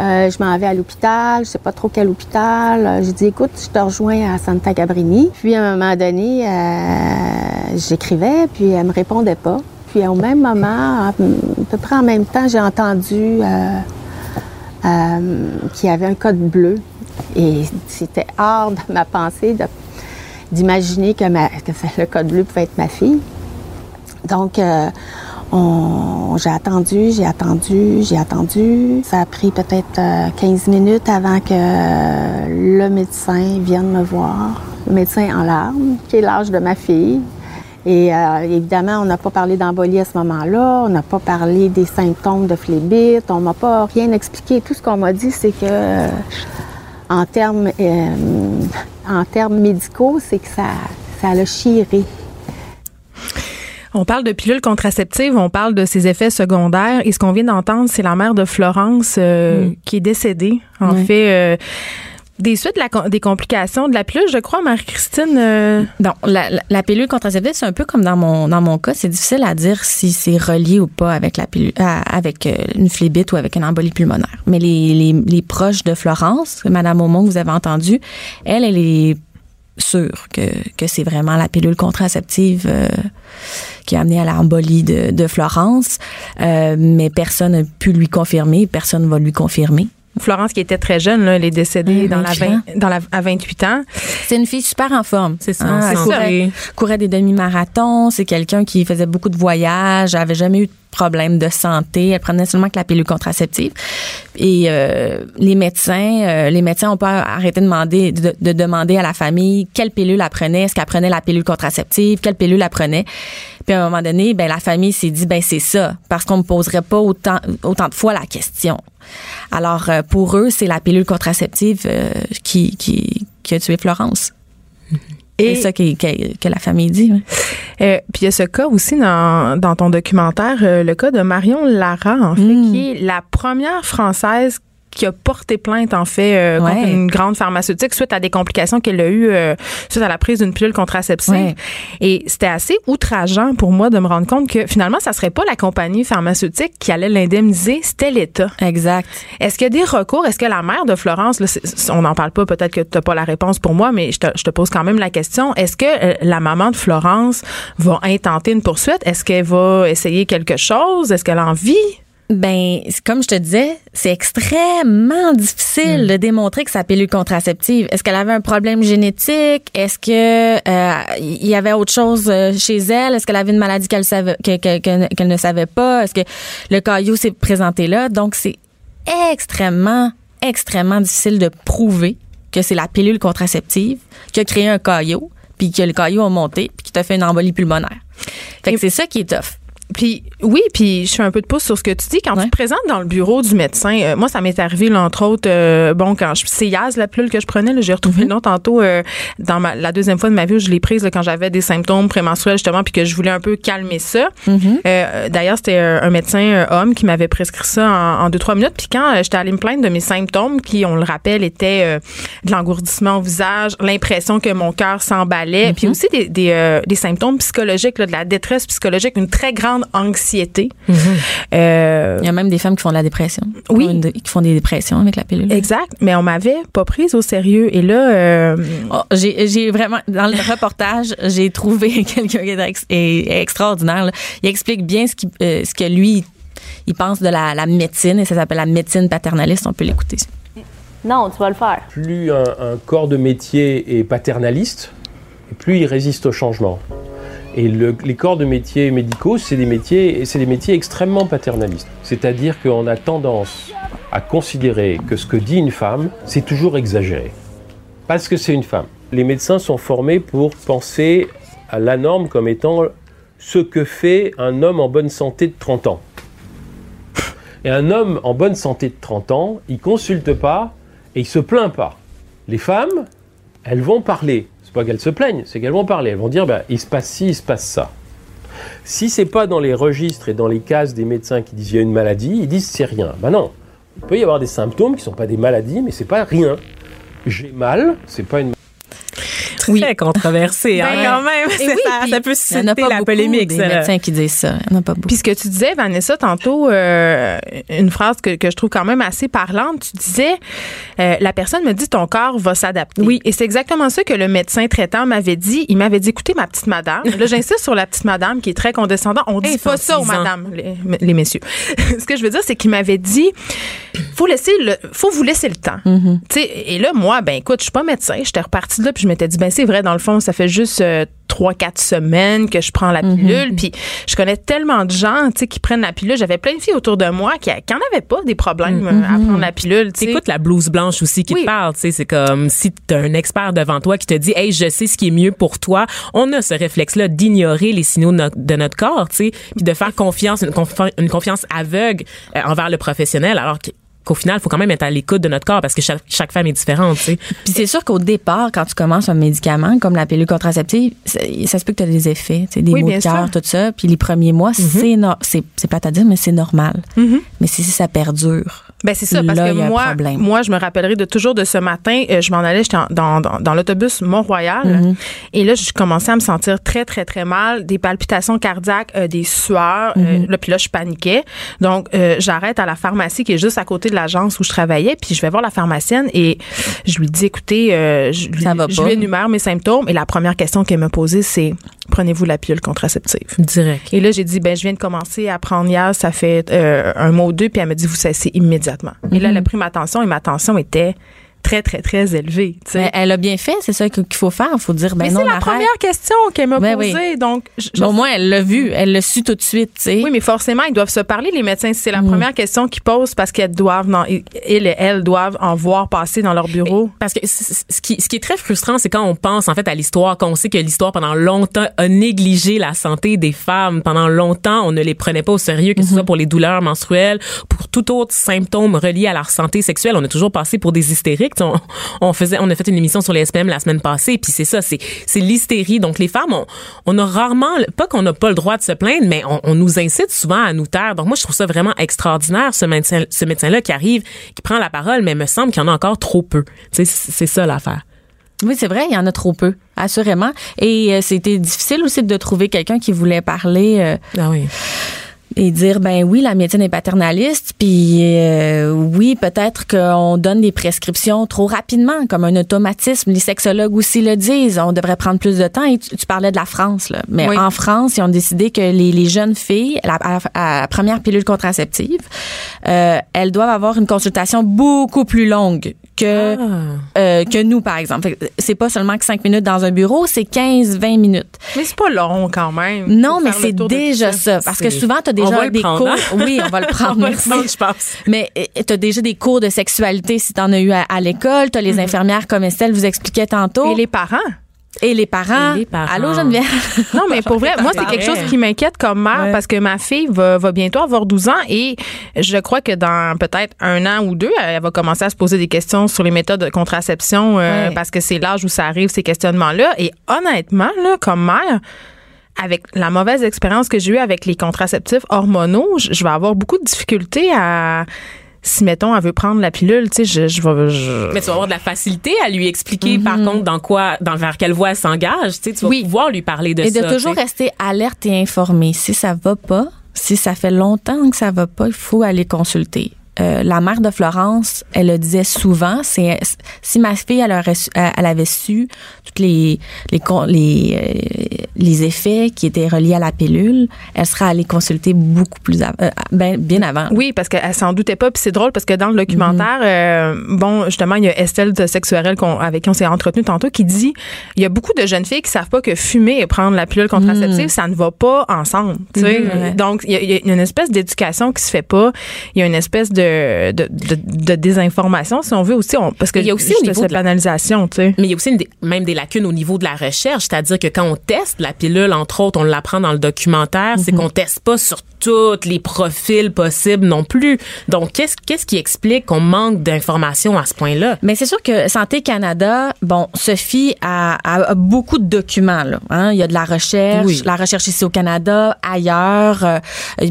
euh, je m'en vais à l'hôpital, je sais pas trop quel hôpital. Euh, J'ai dit écoute, je te rejoins à Santa Cabrini. Puis à un moment donné, euh, j'écrivais, puis elle me répondait pas. Puis au même moment, à peu près en même temps, j'ai entendu euh, euh, qu'il y avait un code bleu. Et c'était hors de ma pensée d'imaginer que, le code bleu pouvait être ma fille. Donc, euh, j'ai attendu, j'ai attendu, j'ai attendu. Ça a pris peut-être euh, 15 minutes avant que le médecin vienne me voir. Le médecin en larmes, qui est l'âge de ma fille. Et euh, évidemment, on n'a pas parlé d'embolie à ce moment-là, on n'a pas parlé des symptômes de phlébite, on m'a pas rien expliqué. Tout ce qu'on m'a dit, c'est que euh, en termes euh, en termes médicaux, c'est que ça, ça l'a chiré. On parle de pilules contraceptives, on parle de ses effets secondaires. Et ce qu'on vient d'entendre, c'est la mère de Florence Mm. qui est décédée. En Ouais. fait, des suites des complications de la pilule, je crois, Marie-Christine. euh, Non, la, pilule contraceptive, c'est un peu comme dans mon dans mon cas, c'est difficile à dire si c'est relié ou pas avec la pilule, avec euh, une phlébite ou avec une embolie pulmonaire. Mais les, les, proches de Florence, Madame Aumont que vous avez entendu, elle, elle est sûre que, que c'est vraiment la pilule contraceptive euh, qui a amené à l'embolie de, de Florence, mais personne n'a pu lui confirmer, personne ne va lui confirmer. Florence, qui était très jeune, là, elle est décédée Ouais, dans la 28 vingt- ans. dans la, à 28 ans. C'est une fille super en forme. C'est ça, Hein, elle c'est courait, des demi-marathons. C'est quelqu'un qui faisait beaucoup de voyages. Elle avait jamais eu de problème de santé. Elle prenait seulement que la pilule contraceptive. Et euh, les médecins, euh, les médecins ont pas arrêté de demander, de, de demander à la famille quelle pilule elle prenait. Est-ce qu'elle prenait la pilule contraceptive? Quelle pilule elle prenait? Puis à un moment donné, ben la famille s'est dit ben c'est ça parce qu'on me poserait pas autant autant de fois la question. Alors euh, pour eux, c'est la pilule contraceptive euh, qui, qui qui a tué Florence. Et- c'est ça que, que la famille dit. Euh, puis il y a ce cas aussi dans, dans ton documentaire, euh, le cas de Marion Lara, en fait, Mm. qui est la première Française qui a porté plainte, en fait, euh, contre une grande pharmaceutique suite à des complications qu'elle a eues euh, suite à la prise d'une pilule contraceptive. Ouais. Et c'était assez outrageant pour moi de me rendre compte que finalement, ça serait pas la compagnie pharmaceutique qui allait l'indemniser, c'était l'État. Exact. Est-ce qu'il y a des recours? Est-ce que la mère de Florence, là, on n'en parle pas, peut-être que tu n'as pas la réponse pour moi, mais je te, je te pose quand même la question. Est-ce que euh, la maman de Florence va intenter une poursuite? Est-ce qu'elle va essayer quelque chose? Est-ce qu'elle a envie? Ben, comme je te disais, c'est extrêmement difficile de démontrer que sa pilule contraceptive. Est-ce qu'elle avait un problème génétique? Est-ce que euh, il y avait autre chose euh, chez elle? Est-ce qu'elle avait une maladie qu'elle savait que- que- que- qu'elle ne savait pas? Est-ce que le caillou s'est présenté là? Donc c'est extrêmement extrêmement difficile de prouver que c'est la pilule contraceptive qui a créé un caillot puis que le caillot a monté puis qui t'a fait une embolie pulmonaire. Fait que c'est ça qui est tough. Puis oui, puis je fais un peu de pouce sur ce que tu dis. Quand tu te présentes dans le bureau du médecin, euh, moi, ça m'est arrivé, là, entre autres, euh, bon, quand je, c'est Yaz, la pilule que je prenais, j'ai retrouvé le nom tantôt euh, dans ma, la deuxième fois de ma vie où je l'ai prise là, quand j'avais des symptômes prémenstruels, justement, puis que je voulais un peu calmer ça. Euh, d'ailleurs, c'était euh, un médecin euh, homme qui m'avait prescrit ça en, en deux, trois minutes. Puis quand j'étais allée me plaindre de mes symptômes, qui, on le rappelle, étaient euh, de l'engourdissement au visage, l'impression que mon cœur s'emballait, puis aussi des, des, euh, des symptômes psychologiques, là, de la détresse psychologique, une très grande anxiété. Euh, Il y a même des femmes qui font de la dépression. Oui. Qui font, une- qui font des dépressions avec la pilule. Exact, mais on m'avait pas prise au sérieux. Et là, euh, Oh, j'ai vraiment dans le reportage j'ai trouvé quelqu'un qui est, ex- est extraordinaire. là. Il explique bien ce, qui, euh, ce que lui il pense de la, la médecine et ça s'appelle la médecine paternaliste. On peut l'écouter. Non, tu vas le faire. Plus un, un corps de métier est paternaliste, plus il résiste au changement. Et le- les corps de métiers médicaux, c'est des métiers, c'est des métiers extrêmement paternalistes. C'est-à-dire qu'on a tendance à considérer que ce que dit une femme, c'est toujours exagéré. Parce que c'est une femme. Les médecins sont formés pour penser à la norme comme étant ce que fait un homme en bonne santé de 30 ans. Et un homme en bonne santé de 30 ans, il consulte pas et il se plaint pas. Les femmes, elles vont parler. Pas qu'elles se plaignent, c'est qu'elles vont parler. Elles vont dire, ben, il se passe ci, il se passe ça. Si c'est pas dans les registres et dans les cases des médecins qui disent il y a une maladie, ils disent c'est rien. Ben non, il peut y avoir des symptômes qui sont pas des maladies, mais c'est pas rien. J'ai mal, c'est pas une Très controversé, hein, Ben, quand même. oui, ça, puis ça peut en a susciter pas la beaucoup polémique, des ça. médecins qui disent ça. Il y en a pas beaucoup. Puis ce que tu disais, Vanessa, tantôt, euh, une phrase que, que je trouve quand même assez parlante, tu disais, euh, la personne me dit ton corps va s'adapter. Oui. Et c'est exactement ça que le médecin traitant m'avait dit. Il m'avait dit, écoutez, ma petite madame, là j'insiste sur la petite madame qui est très condescendante. On dit pas ça aux madames, les, les messieurs. ce que je veux dire, c'est qu'il m'avait dit, faut laisser le, faut vous laisser le temps. Tu sais, et là, moi, ben écoute, je suis pas médecin. J'étais repartie de là, puis je m'étais dit, ben c'est vrai, dans le fond, ça fait juste euh, trois, quatre semaines que je prends la Mm-hmm. pilule. Puis je connais tellement de gens, tu sais, qui prennent la pilule. J'avais plein de filles autour de moi qui, qui en avaient pas des problèmes euh, à prendre la pilule. tu sais. Écoute la blouse blanche aussi qui te parle, tu sais, c'est comme si tu as un expert devant toi qui te dit "Hey, je sais ce qui est mieux pour toi." On a ce réflexe là d'ignorer les signaux de notre, de notre corps, tu sais, puis de faire confiance une, confi- une confiance aveugle euh, envers le professionnel alors que- qu'au final, il faut quand même être à l'écoute de notre corps parce que chaque, chaque femme est différente, tu sais. Puis c'est sûr qu'au départ, quand tu commences un médicament comme la pilule contraceptive, ça, se peut que tu as des effets, des Oui, maux de cœur. Mhm. tout ça. Puis les premiers mois, c'est no- c'est c'est pas à dire, mais c'est normal. Mais si ça perdure, Ben c'est ça parce là, que moi moi je me rappellerai de toujours de ce matin euh, je m'en allais j'étais dans, dans, dans l'autobus Mont-Royal Mhm. et là je commençais à me sentir très très très mal des palpitations cardiaques euh, des sueurs euh, Mhm. là puis là je paniquais donc euh, j'arrête à la pharmacie qui est juste à côté de l'agence où je travaillais puis je vais voir la pharmacienne et je lui dis écoutez je, lui, Ça va je pas. lui énumère mes symptômes et la première question qu'elle me posait c'est prenez-vous la pilule contraceptive? Direct. et là, j'ai dit, ben, je viens de commencer à prendre hier, ça fait un mois ou deux, puis elle m'a dit, vous cessez immédiatement. Et là, elle a pris ma tension et ma tension était très, très, très. Mais elle a bien fait, c'est ça qu'il faut faire. Il faut dire, ben Mais c'est la première question qu'elle m'a Ben posée. oui. Donc, je- je- Mais au moins, elle l'a vu, elle l'a su tout de suite, oui, mais forcément, ils doivent se parler, les médecins. C'est la Mm. première question qu'ils posent parce qu'elles doivent, non, ils et elles doivent en voir passer dans leur bureau. Parce que ce qui, ce qui est très frustrant, c'est quand on pense en fait à l'histoire, quand on sait que l'histoire pendant longtemps a négligé la santé des femmes. Pendant longtemps, on ne les prenait pas au sérieux, que ce soit pour les douleurs menstruelles, pour tout autre symptôme relié à leur santé sexuelle. On a toujours passé pour des hystériques. On, on faisait, on a fait une émission sur les SPM la semaine passée, puis c'est ça, c'est, c'est l'hystérie. Donc les femmes, on, on a rarement, pas qu'on n'a pas le droit de se plaindre, mais on, on nous incite souvent à nous taire. Donc moi, je trouve ça vraiment extraordinaire ce médecin, ce médecin-là qui arrive, qui prend la parole, mais il me semble qu'il y en a encore trop peu. C'est c'est ça l'affaire. Oui, c'est vrai, il y en a trop peu, assurément. Et euh, c'était difficile aussi de trouver quelqu'un qui voulait parler euh, Ah oui. Et dire, ben oui, la médecine est paternaliste, puis euh, oui, peut-être qu'on donne des prescriptions trop rapidement, comme un automatisme. Les sexologues aussi le disent, on devrait prendre plus de temps. Et tu, tu parlais de la France, là. Mais Oui. en France, ils ont décidé que les, les jeunes filles, la, à, à la première pilule contraceptive, euh, elles doivent avoir une consultation beaucoup plus longue que euh, que nous par exemple. Fait que C'est pas seulement que 5 minutes dans un bureau, c'est 15 20 minutes. Mais c'est pas long quand même. Non, mais c'est déjà ça parce que souvent tu as On déjà des prendre, cours. hein? Oui, on va le prendre. On va le merci. prendre, je pense. Mais tu as déjà des cours de sexualité si tu en as eu à, à l'école, tu as les infirmières comme Estelle vous expliquait tantôt. Et les parents? Et les parents. Et les parents. Allô, Geneviève? Non, mais pour vrai, moi, c'est quelque chose qui m'inquiète comme mère Ouais. parce que ma fille va, va bientôt avoir 12 ans et je crois que dans peut-être un an ou deux, elle va commencer à se poser des questions sur les méthodes de contraception euh, Ouais. parce que c'est l'âge où ça arrive, ces questionnements-là. Et honnêtement, là, comme mère, avec la mauvaise expérience que j'ai eue avec les contraceptifs hormonaux, je je vais avoir beaucoup de difficultés à si mettons elle veut prendre la pilule, tu sais, je, je vais je- Mais tu vas avoir de la facilité à lui expliquer, Mhm. par contre, dans quoi, dans vers quelle voie elle s'engage. Tu sais, tu vas pouvoir lui parler de et ça. de toujours rester alerte et informé. Si ça va pas, si ça fait longtemps que ça va pas, il faut aller consulter. Euh, la mère de Florence, elle le disait souvent, c'est si ma fille elle, aurait su- elle avait su toutes les les con- les, euh, les effets qui étaient reliés à la pilule, elle serait allée consulter beaucoup plus av- euh, ben, bien avant. Oui, parce qu'elle s'en doutait pas. Puis c'est drôle parce que dans le documentaire, euh, bon, justement, il y a Estelle de Sexuelle qu'on- avec qui on s'est entretenu tantôt qui dit il y a beaucoup de jeunes filles qui savent pas que fumer et prendre la pilule contraceptive, ça ne va pas ensemble. Mhm, ouais. Donc, il y, a, il y a une espèce d'éducation qui se fait pas. Il y a une espèce de, de, de, de désinformation, si on veut aussi. On, parce que Il y a aussi au niveau de la- banalisation, tu sais. Mais il y a aussi une même des lacunes au niveau de la recherche, c'est-à-dire que quand on teste la pilule, entre autres, on l'apprend dans le documentaire, c'est qu'on teste pas sur tous les profils possibles non plus. Donc, qu'est-ce qu'est-ce qui explique qu'on manque d'informations à ce point-là? Mais c'est sûr que Santé Canada, bon, se fie à, à- à beaucoup de documents. Là, hein. Il y a de la recherche, Oui. la recherche ici au Canada, ailleurs. euh,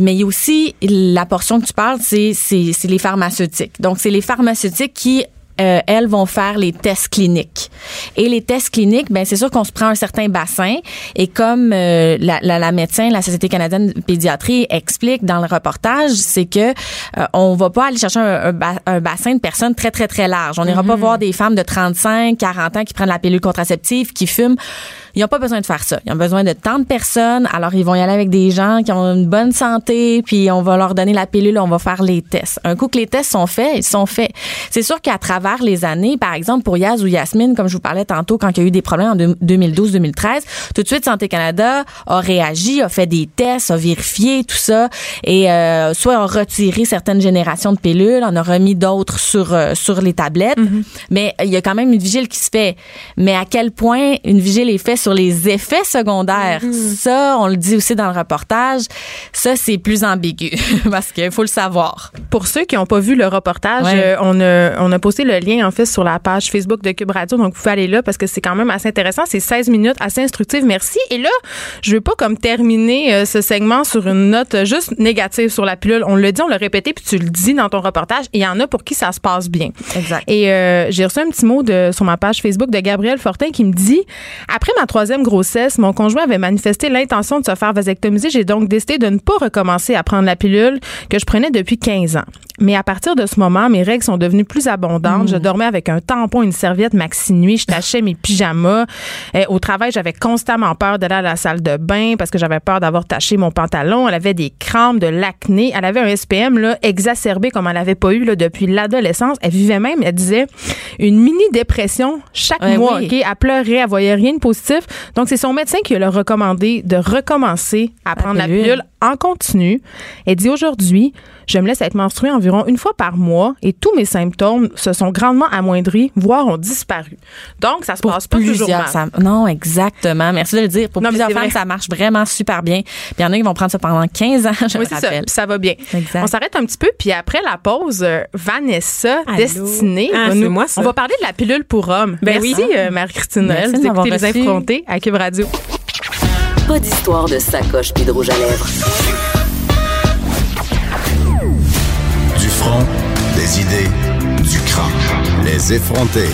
mais il y a aussi la portion que tu parles, c'est c'est c'est les pharmaceutiques. Donc, c'est les pharmaceutiques qui euh, elles vont faire les tests cliniques. Et les tests cliniques, ben c'est sûr qu'on se prend un certain bassin. Et comme euh, la, la, la médecin, la Société canadienne de pédiatrie explique dans le reportage, c'est que euh, on va pas aller chercher un, un ba- un bassin de personnes très très très large. On n'ira pas voir des femmes de 35, 40 ans qui prennent la pilule contraceptive, qui fument. Ils n'ont pas besoin de faire ça. Ils ont besoin de tant de personnes. Alors, ils vont y aller avec des gens qui ont une bonne santé, puis on va leur donner la pilule, on va faire les tests. Un coup que les tests sont faits, ils sont faits. C'est sûr qu'à travers les années, par exemple, pour Yaz ou Yasmine, comme je vous parlais tantôt, quand il y a eu des problèmes en deux- 2012-2013, tout de suite, Santé Canada a réagi, a fait des tests, a vérifié tout ça, et euh, soit a retiré certaines générations de pilules, en a remis d'autres sur, euh, sur les tablettes. Mais il y a quand même une vigile qui se fait. Mais à quel point une vigile est faite sur les effets secondaires, ça, on le dit aussi dans le reportage, ça, c'est plus ambigu, parce qu'il faut le savoir. Pour ceux qui n'ont pas vu le reportage, Ouais. euh, on, a, on a posté le lien en fait sur la page Facebook de Cube Radio, donc vous pouvez aller là parce que c'est quand même assez intéressant. C'est 16 minutes, assez instructif. Merci. Et là, je veux pas comme terminer euh, ce segment sur une note juste négative sur la pilule. On le dit, on l'a répété, puis tu le dis dans ton reportage. Il y en a pour qui ça se passe bien. Exact. Et euh, j'ai reçu un petit mot de, sur ma page Facebook de Gabriel Fortin qui me dit Après ma troisième grossesse, mon conjoint avait manifesté l'intention de se faire vasectomiser. J'ai donc décidé de ne pas recommencer à prendre la pilule que je prenais depuis 15 ans. Mais à partir de ce moment, mes règles sont devenues plus abondantes. Je dormais avec un tampon, une serviette maxi nuit. Je tachais mes pyjamas. Euh, au travail, j'avais constamment peur d'aller à la salle de bain parce que j'avais peur d'avoir taché mon pantalon. Elle avait des crampes, de l'acné. Elle avait un SPM là, exacerbé comme elle n'avait pas eu là, depuis l'adolescence. Elle vivait même, elle disait, une mini-dépression chaque Ouais, mois. oui. Elle pleurait, elle voyait rien de positif. Donc, c'est son médecin qui lui a recommandé de recommencer à prendre la pilule. En continu. Elle dit aujourd'hui, je me laisse être menstruée environ une fois par mois et tous mes symptômes se sont grandement amoindris, voire ont disparu. Donc, ça se passe pas toujours Plusieurs, mal. ça- non, exactement. Merci de le dire. Pour Non, plusieurs femmes, vrai. ça marche vraiment super bien. Puis il y en a qui vont prendre ça pendant 15 ans, je Oui, me c'est ça. rappelle. Puis ça va bien. Exact. On s'arrête un petit peu, puis après la pause, euh, Vanessa Allô? Destinée. Ah, nous- moi, ça. On va parler de la pilule pour hommes. Ben Merci, oui. euh, Marie-Christine Vous écoutez Les reçu. Effrontés à Cube Radio. Pas d'histoire de sacoche puis rouge à lèvres. Du front, des idées, du crâne. Les effrontés.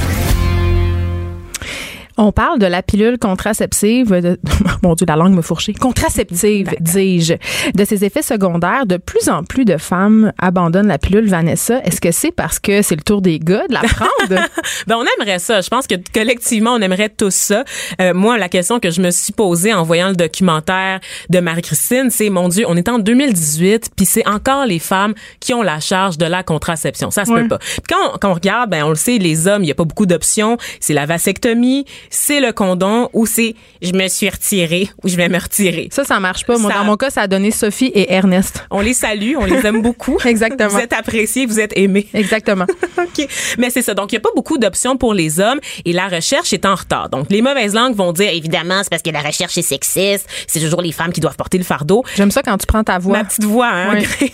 On parle de la pilule contraceptive, de, mon Dieu, la langue me fourchait. Contraceptive, dis-je. De ses effets secondaires, de plus en plus de femmes abandonnent la pilule, Vanessa. Est-ce que c'est parce que c'est le tour des gars de la prendre? Ben, on aimerait ça. Je pense que collectivement, on aimerait tous ça. Euh, moi, la question que je me suis posée en voyant le documentaire de Marie-Christine, c'est, mon Dieu, on est en 2018, puis c'est encore les femmes qui ont la charge de la contraception. Ça se Ouais. peut pas. Quand, on, quand on regarde, ben, on le sait, les hommes, il y a pas beaucoup d'options. C'est la vasectomie, c'est le condom ou c'est je me suis retiré ou je vais me retirer. Ça, ça marche pas. Moi, Ça- dans mon cas, ça a donné Sophie et Ernest. On les salue, on les aime beaucoup. Exactement. Vous êtes appréciés, vous êtes aimés. Exactement. OK. Mais c'est ça. Donc, il n'y a pas beaucoup d'options pour les hommes et la recherche est en retard. Donc, les mauvaises langues vont dire, évidemment, c'est parce que la recherche est sexiste. C'est toujours les femmes qui doivent porter le fardeau. J'aime ça quand tu prends ta voix. Ma petite voix, hein, Oui.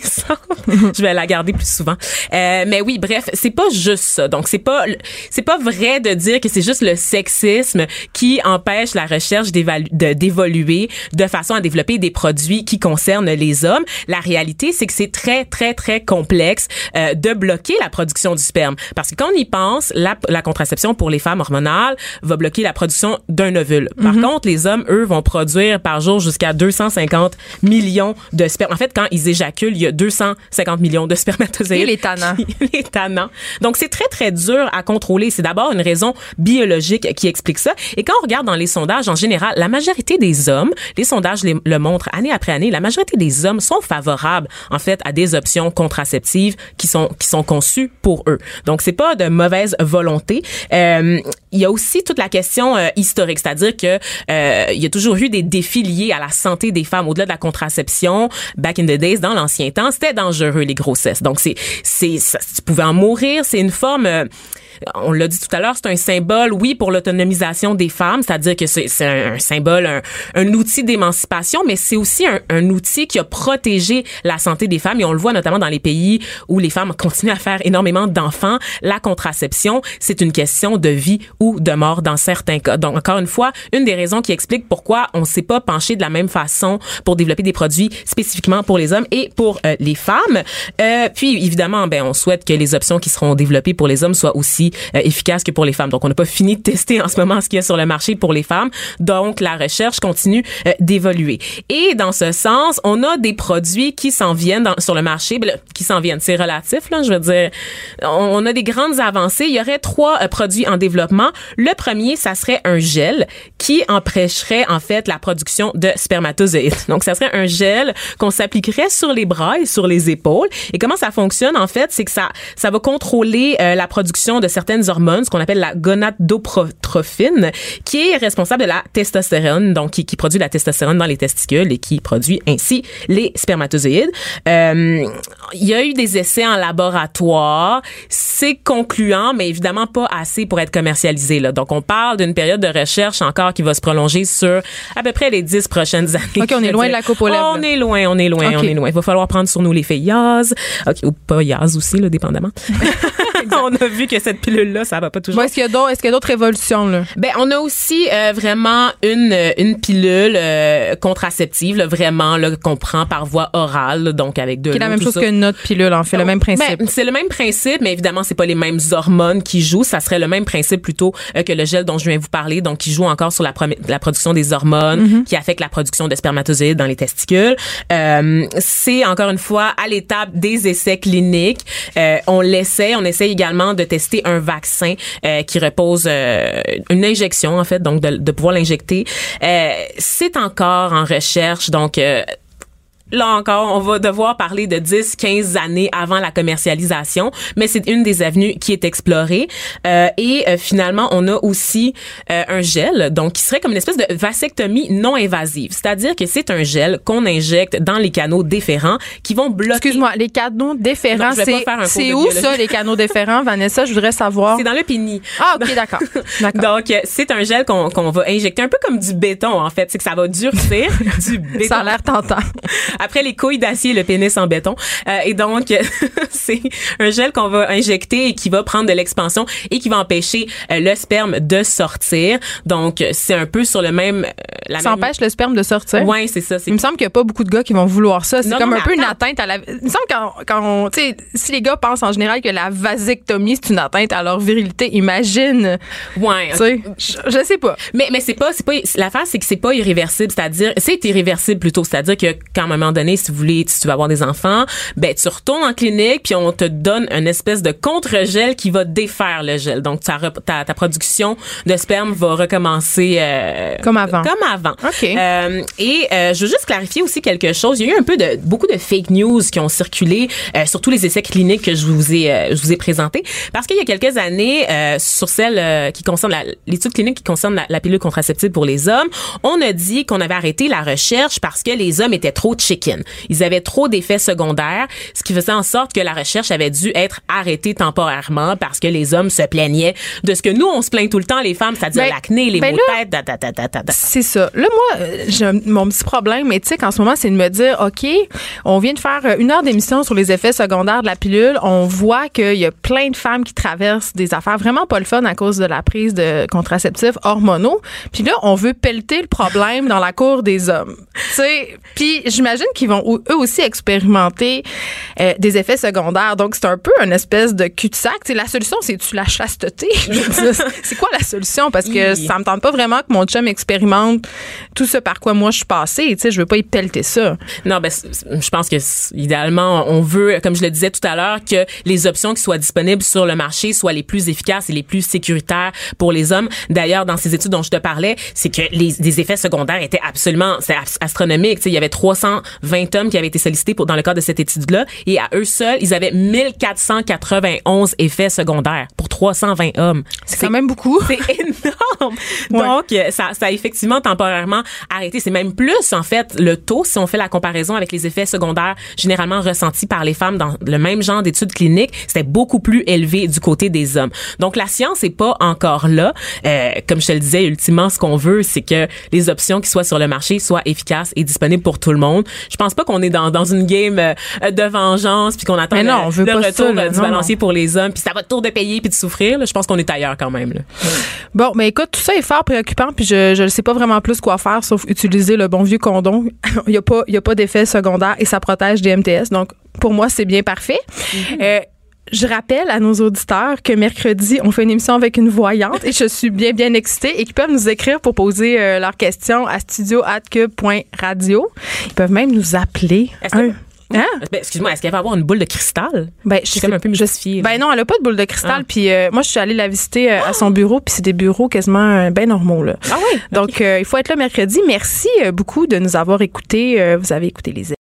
Je vais la garder plus souvent. Euh, mais oui, bref, c'est pas juste ça. Donc, c'est pas, c'est pas vrai de dire que c'est juste le sexisme qui empêche la recherche de- d'évoluer de façon à développer des produits qui concernent les hommes. La réalité, c'est que c'est très, très, très complexe euh, de bloquer la production du sperme. Parce que quand on y pense, la, la contraception pour les femmes hormonales va bloquer la production d'un ovule. Par contre, les hommes, eux, vont produire par jour jusqu'à 250 millions de sperme. En fait, quand ils éjaculent, il y a 250 millions de spermatozoïdes. Et les tannants. les tannants. Donc, c'est très, très dur à contrôler. C'est d'abord une raison biologique qui explique Et quand on regarde dans les sondages, en général, la majorité des hommes, les sondages le montrent année après année, la majorité des hommes sont favorables, en fait, à des options contraceptives qui sont, qui sont conçues pour eux. Donc, c'est pas de mauvaise volonté. Euh, il y a aussi toute la question euh, historique, c'est-à-dire que euh, il y a toujours eu des défis liés à la santé des femmes au-delà de la contraception. Back in the days, dans l'ancien temps, c'était dangereux les grossesses. Donc c'est c'est tu pouvais en mourir. C'est une forme euh, on l'a dit tout à l'heure, c'est un symbole, oui, pour l'autonomisation des femmes, c'est-à-dire que c'est un, un symbole, un, un outil d'émancipation, mais c'est aussi un, un outil qui a protégé la santé des femmes. Et on le voit notamment dans les pays où les femmes continuent à faire énormément d'enfants. La contraception, c'est une question de vie ou de mort dans certains cas. Donc, encore une fois, une des raisons qui explique pourquoi on ne s'est pas penché de la même façon pour développer des produits spécifiquement pour les hommes et pour euh, les femmes. Euh, puis, évidemment, ben, on souhaite que les options qui seront développées pour les hommes soient aussi euh, efficaces que pour les femmes. Donc, on n'a pas fini de tester en ce moment ce qu'il y a sur le marché pour les femmes. Donc, la recherche continue euh, d'évoluer. Et dans ce sens, on a des produits qui s'en viennent dans- sur le marché, ben, qui s'en viennent. C'est relatif, là. Je veux dire, on, a des grandes avancées. Il y aurait trois euh, produits en développement. Le premier, ça serait un gel qui empêcherait, en fait, la production de spermatozoïdes. Donc, ça serait un gel qu'on s'appliquerait sur les bras et sur les épaules. Et comment ça fonctionne, en fait, c'est que ça, ça va contrôler la production de certaines hormones, ce qu'on appelle la gonadotrophine, qui est responsable de la testostérone, donc qui, qui produit la testostérone dans les testicules et qui produit ainsi les spermatozoïdes. Euh, il y a eu des essais en laboratoire. C'est concluant, mais évidemment pas assez pour être commercialisé. Là. Donc, on parle d'une période de recherche encore qui va se prolonger sur à peu près les dix prochaines années. OK, on est loin de la coupe aux lèvres, On est loin, on est loin, on est loin. Il va falloir prendre sur nous les filles Yaz. OK, ou pas Yaz aussi, là, dépendamment. on a vu que cette pilule-là, ça va pas toujours. Bon, est-ce qu'il y a d'autres, est-ce qu'il y a d'autres révolutions, là? Ben, on a aussi euh, vraiment une une pilule euh, contraceptive, là, vraiment là qu'on prend par voie orale, là, donc avec de Qui est la même chose ça. que notre pilule, en fait, le même principe. Ben, c'est le même principe, mais évidemment, c'est pas les mêmes hormones qui jouent. Ça serait le même principe plutôt euh, que le gel dont je viens vous parler, donc qui joue encore sur la, la production des hormones, Mhm. qui affecte la production de spermatozoïdes dans les testicules. Euh, c'est encore une fois à l'étape des essais cliniques. Euh, on l'essaie. On essaie également de tester un vaccin euh, qui repose euh, une injection en fait, donc de, de pouvoir l'injecter. Euh, c'est encore en recherche, donc. Là encore, on va devoir parler de 10, 15 années avant la commercialisation, mais c'est une des avenues qui est explorée. Euh, et euh, finalement, on a aussi euh, un gel, donc qui serait comme une espèce de vasectomie non invasive, c'est-à-dire que c'est un gel qu'on injecte dans les canaux déférents qui vont bloquer. Excuse-moi, les canaux déférents, c'est, où ça, les canaux déférents, Vanessa? Je voudrais savoir. C'est dans le pénis. Ah, OK, d'accord. Donc, c'est un gel qu'on qu'on va injecter un peu comme du béton, en fait. C'est que ça va durcir du béton. Ça a l'air tentant. Après les couilles d'acier, le pénis en béton. Euh, et donc, c'est un gel qu'on va injecter et qui va prendre de l'expansion et qui va empêcher euh, le sperme de sortir. Donc, c'est un peu sur le même... euh, la Ça même- empêche le sperme de sortir? Ouais, c'est ça. Il me semble qu'il n'y a pas beaucoup de gars qui vont vouloir ça. C'est comme non, un peu une atteinte à la. Il me semble quand, quand on, tu sais, si les gars pensent en général que la vasectomie c'est une atteinte à leur virilité, imagine. Ouais. Tu sais, je, je sais pas. Mais mais c'est pas c'est pas l'affaire c'est que c'est pas irréversible, c'est-à-dire c'est irréversible plutôt, c'est-à-dire que quand moment donné, si vous voulez, si tu veux avoir des enfants, ben tu retournes en clinique puis on te donne une espèce de contre-gel qui va défaire le gel. Donc ta, ta, ta production de sperme va recommencer euh, comme avant. Comme avant. OK. Euh, et euh, je veux juste clarifier aussi quelque chose. Il y a eu un peu de beaucoup de fake news qui ont circulé sur tous les essais cliniques que je vous ai je vous ai présentés parce qu'il y a quelques années sur celle qui concerne l'étude clinique qui concerne la, la pilule contraceptive pour les hommes, on a dit qu'on avait arrêté la recherche parce que les hommes étaient trop chicken. Ils avaient trop d'effets secondaires, ce qui faisait en sorte que la recherche avait dû être arrêtée temporairement parce que les hommes se plaignaient de ce que nous on se plaint tout le temps les femmes, c'est-à-dire Ben, l'acné, les ben maux de tête. C'est ça. Là, moi, euh, j'ai mon petit problème éthique en ce moment, c'est de me dire, OK, on vient de faire euh, une heure d'émission sur les effets secondaires de la pilule. On voit qu'il y a plein de femmes qui traversent des affaires vraiment pas le fun à cause de la prise de contraceptifs hormonaux. Puis là, on veut pelleter le problème dans la cour des hommes. Tu sais, puis j'imagine qu'ils vont eux aussi expérimenter euh, des effets secondaires. Donc, c'est un peu une espèce de cul-de-sac. Tu sais, la solution, c'est-tu la chasteté? C'est quoi la solution? Parce que ça me tente pas vraiment que mon chum expérimente tout ce par quoi moi je suis passée. Tu sais, je veux pas y pelleter ça. Non, ben, je pense que idéalement, on veut, comme je le disais tout à l'heure, que les options qui soient disponibles sur le marché soient les plus efficaces et les plus sécuritaires pour les hommes. D'ailleurs, dans ces études dont je te parlais, c'est que les, les effets secondaires étaient absolument, c'est as- astronomique. Tu sais, il y avait 320 hommes qui avaient été sollicités pour, dans le cadre de cette étude-là, et à eux seuls, ils avaient 1491 effets secondaires pour 320 hommes. C'est quand même beaucoup. C'est énorme. Donc, euh, ça, ça a effectivement temporairement arrêté. C'est même plus, en fait, le taux, si on fait la comparaison avec les effets secondaires généralement ressentis par les femmes dans le même genre d'études cliniques, c'était beaucoup plus élevé du côté des hommes. Donc, la science est pas encore là. Euh, comme je te le disais, ultimement, ce qu'on veut, c'est que les options qui soient sur le marché soient efficaces et disponibles pour tout le monde. Je pense pas qu'on est dans, dans une game euh, de vengeance puis qu'on attend Mais non, le, on veut le pas retour ça, là. du Non, balancier pour les hommes puis ça va tour de payer puis de souffrir. là. Je pense qu'on est ailleurs quand même. Là. Bon, mais écoute, tout ça est fort préoccupant, puis je je ne sais pas vraiment plus quoi faire sauf utiliser le bon vieux condom. Il n'y a pas, il y a pas d'effet secondaire et ça protège des MTS. Donc, pour moi, c'est bien parfait. Euh, je rappelle à nos auditeurs que mercredi, on fait une émission avec une voyante et je suis bien, bien excitée et qu'ils peuvent nous écrire pour poser euh, leurs questions à studio.cube.radio. Ils peuvent même nous appeler. Hein? Ben, excuse-moi, est-ce qu'elle va avoir une boule de cristal? Ben, je suis comme un peu mystifiée. Ben non, elle a pas de boule de cristal. Ah. Puis euh, moi, je suis allée la visiter euh, à son bureau, puis c'est des bureaux quasiment euh, bien normaux là. Ah oui? Donc, il faut être là mercredi. Merci beaucoup de nous avoir écoutés. Vous avez écouté les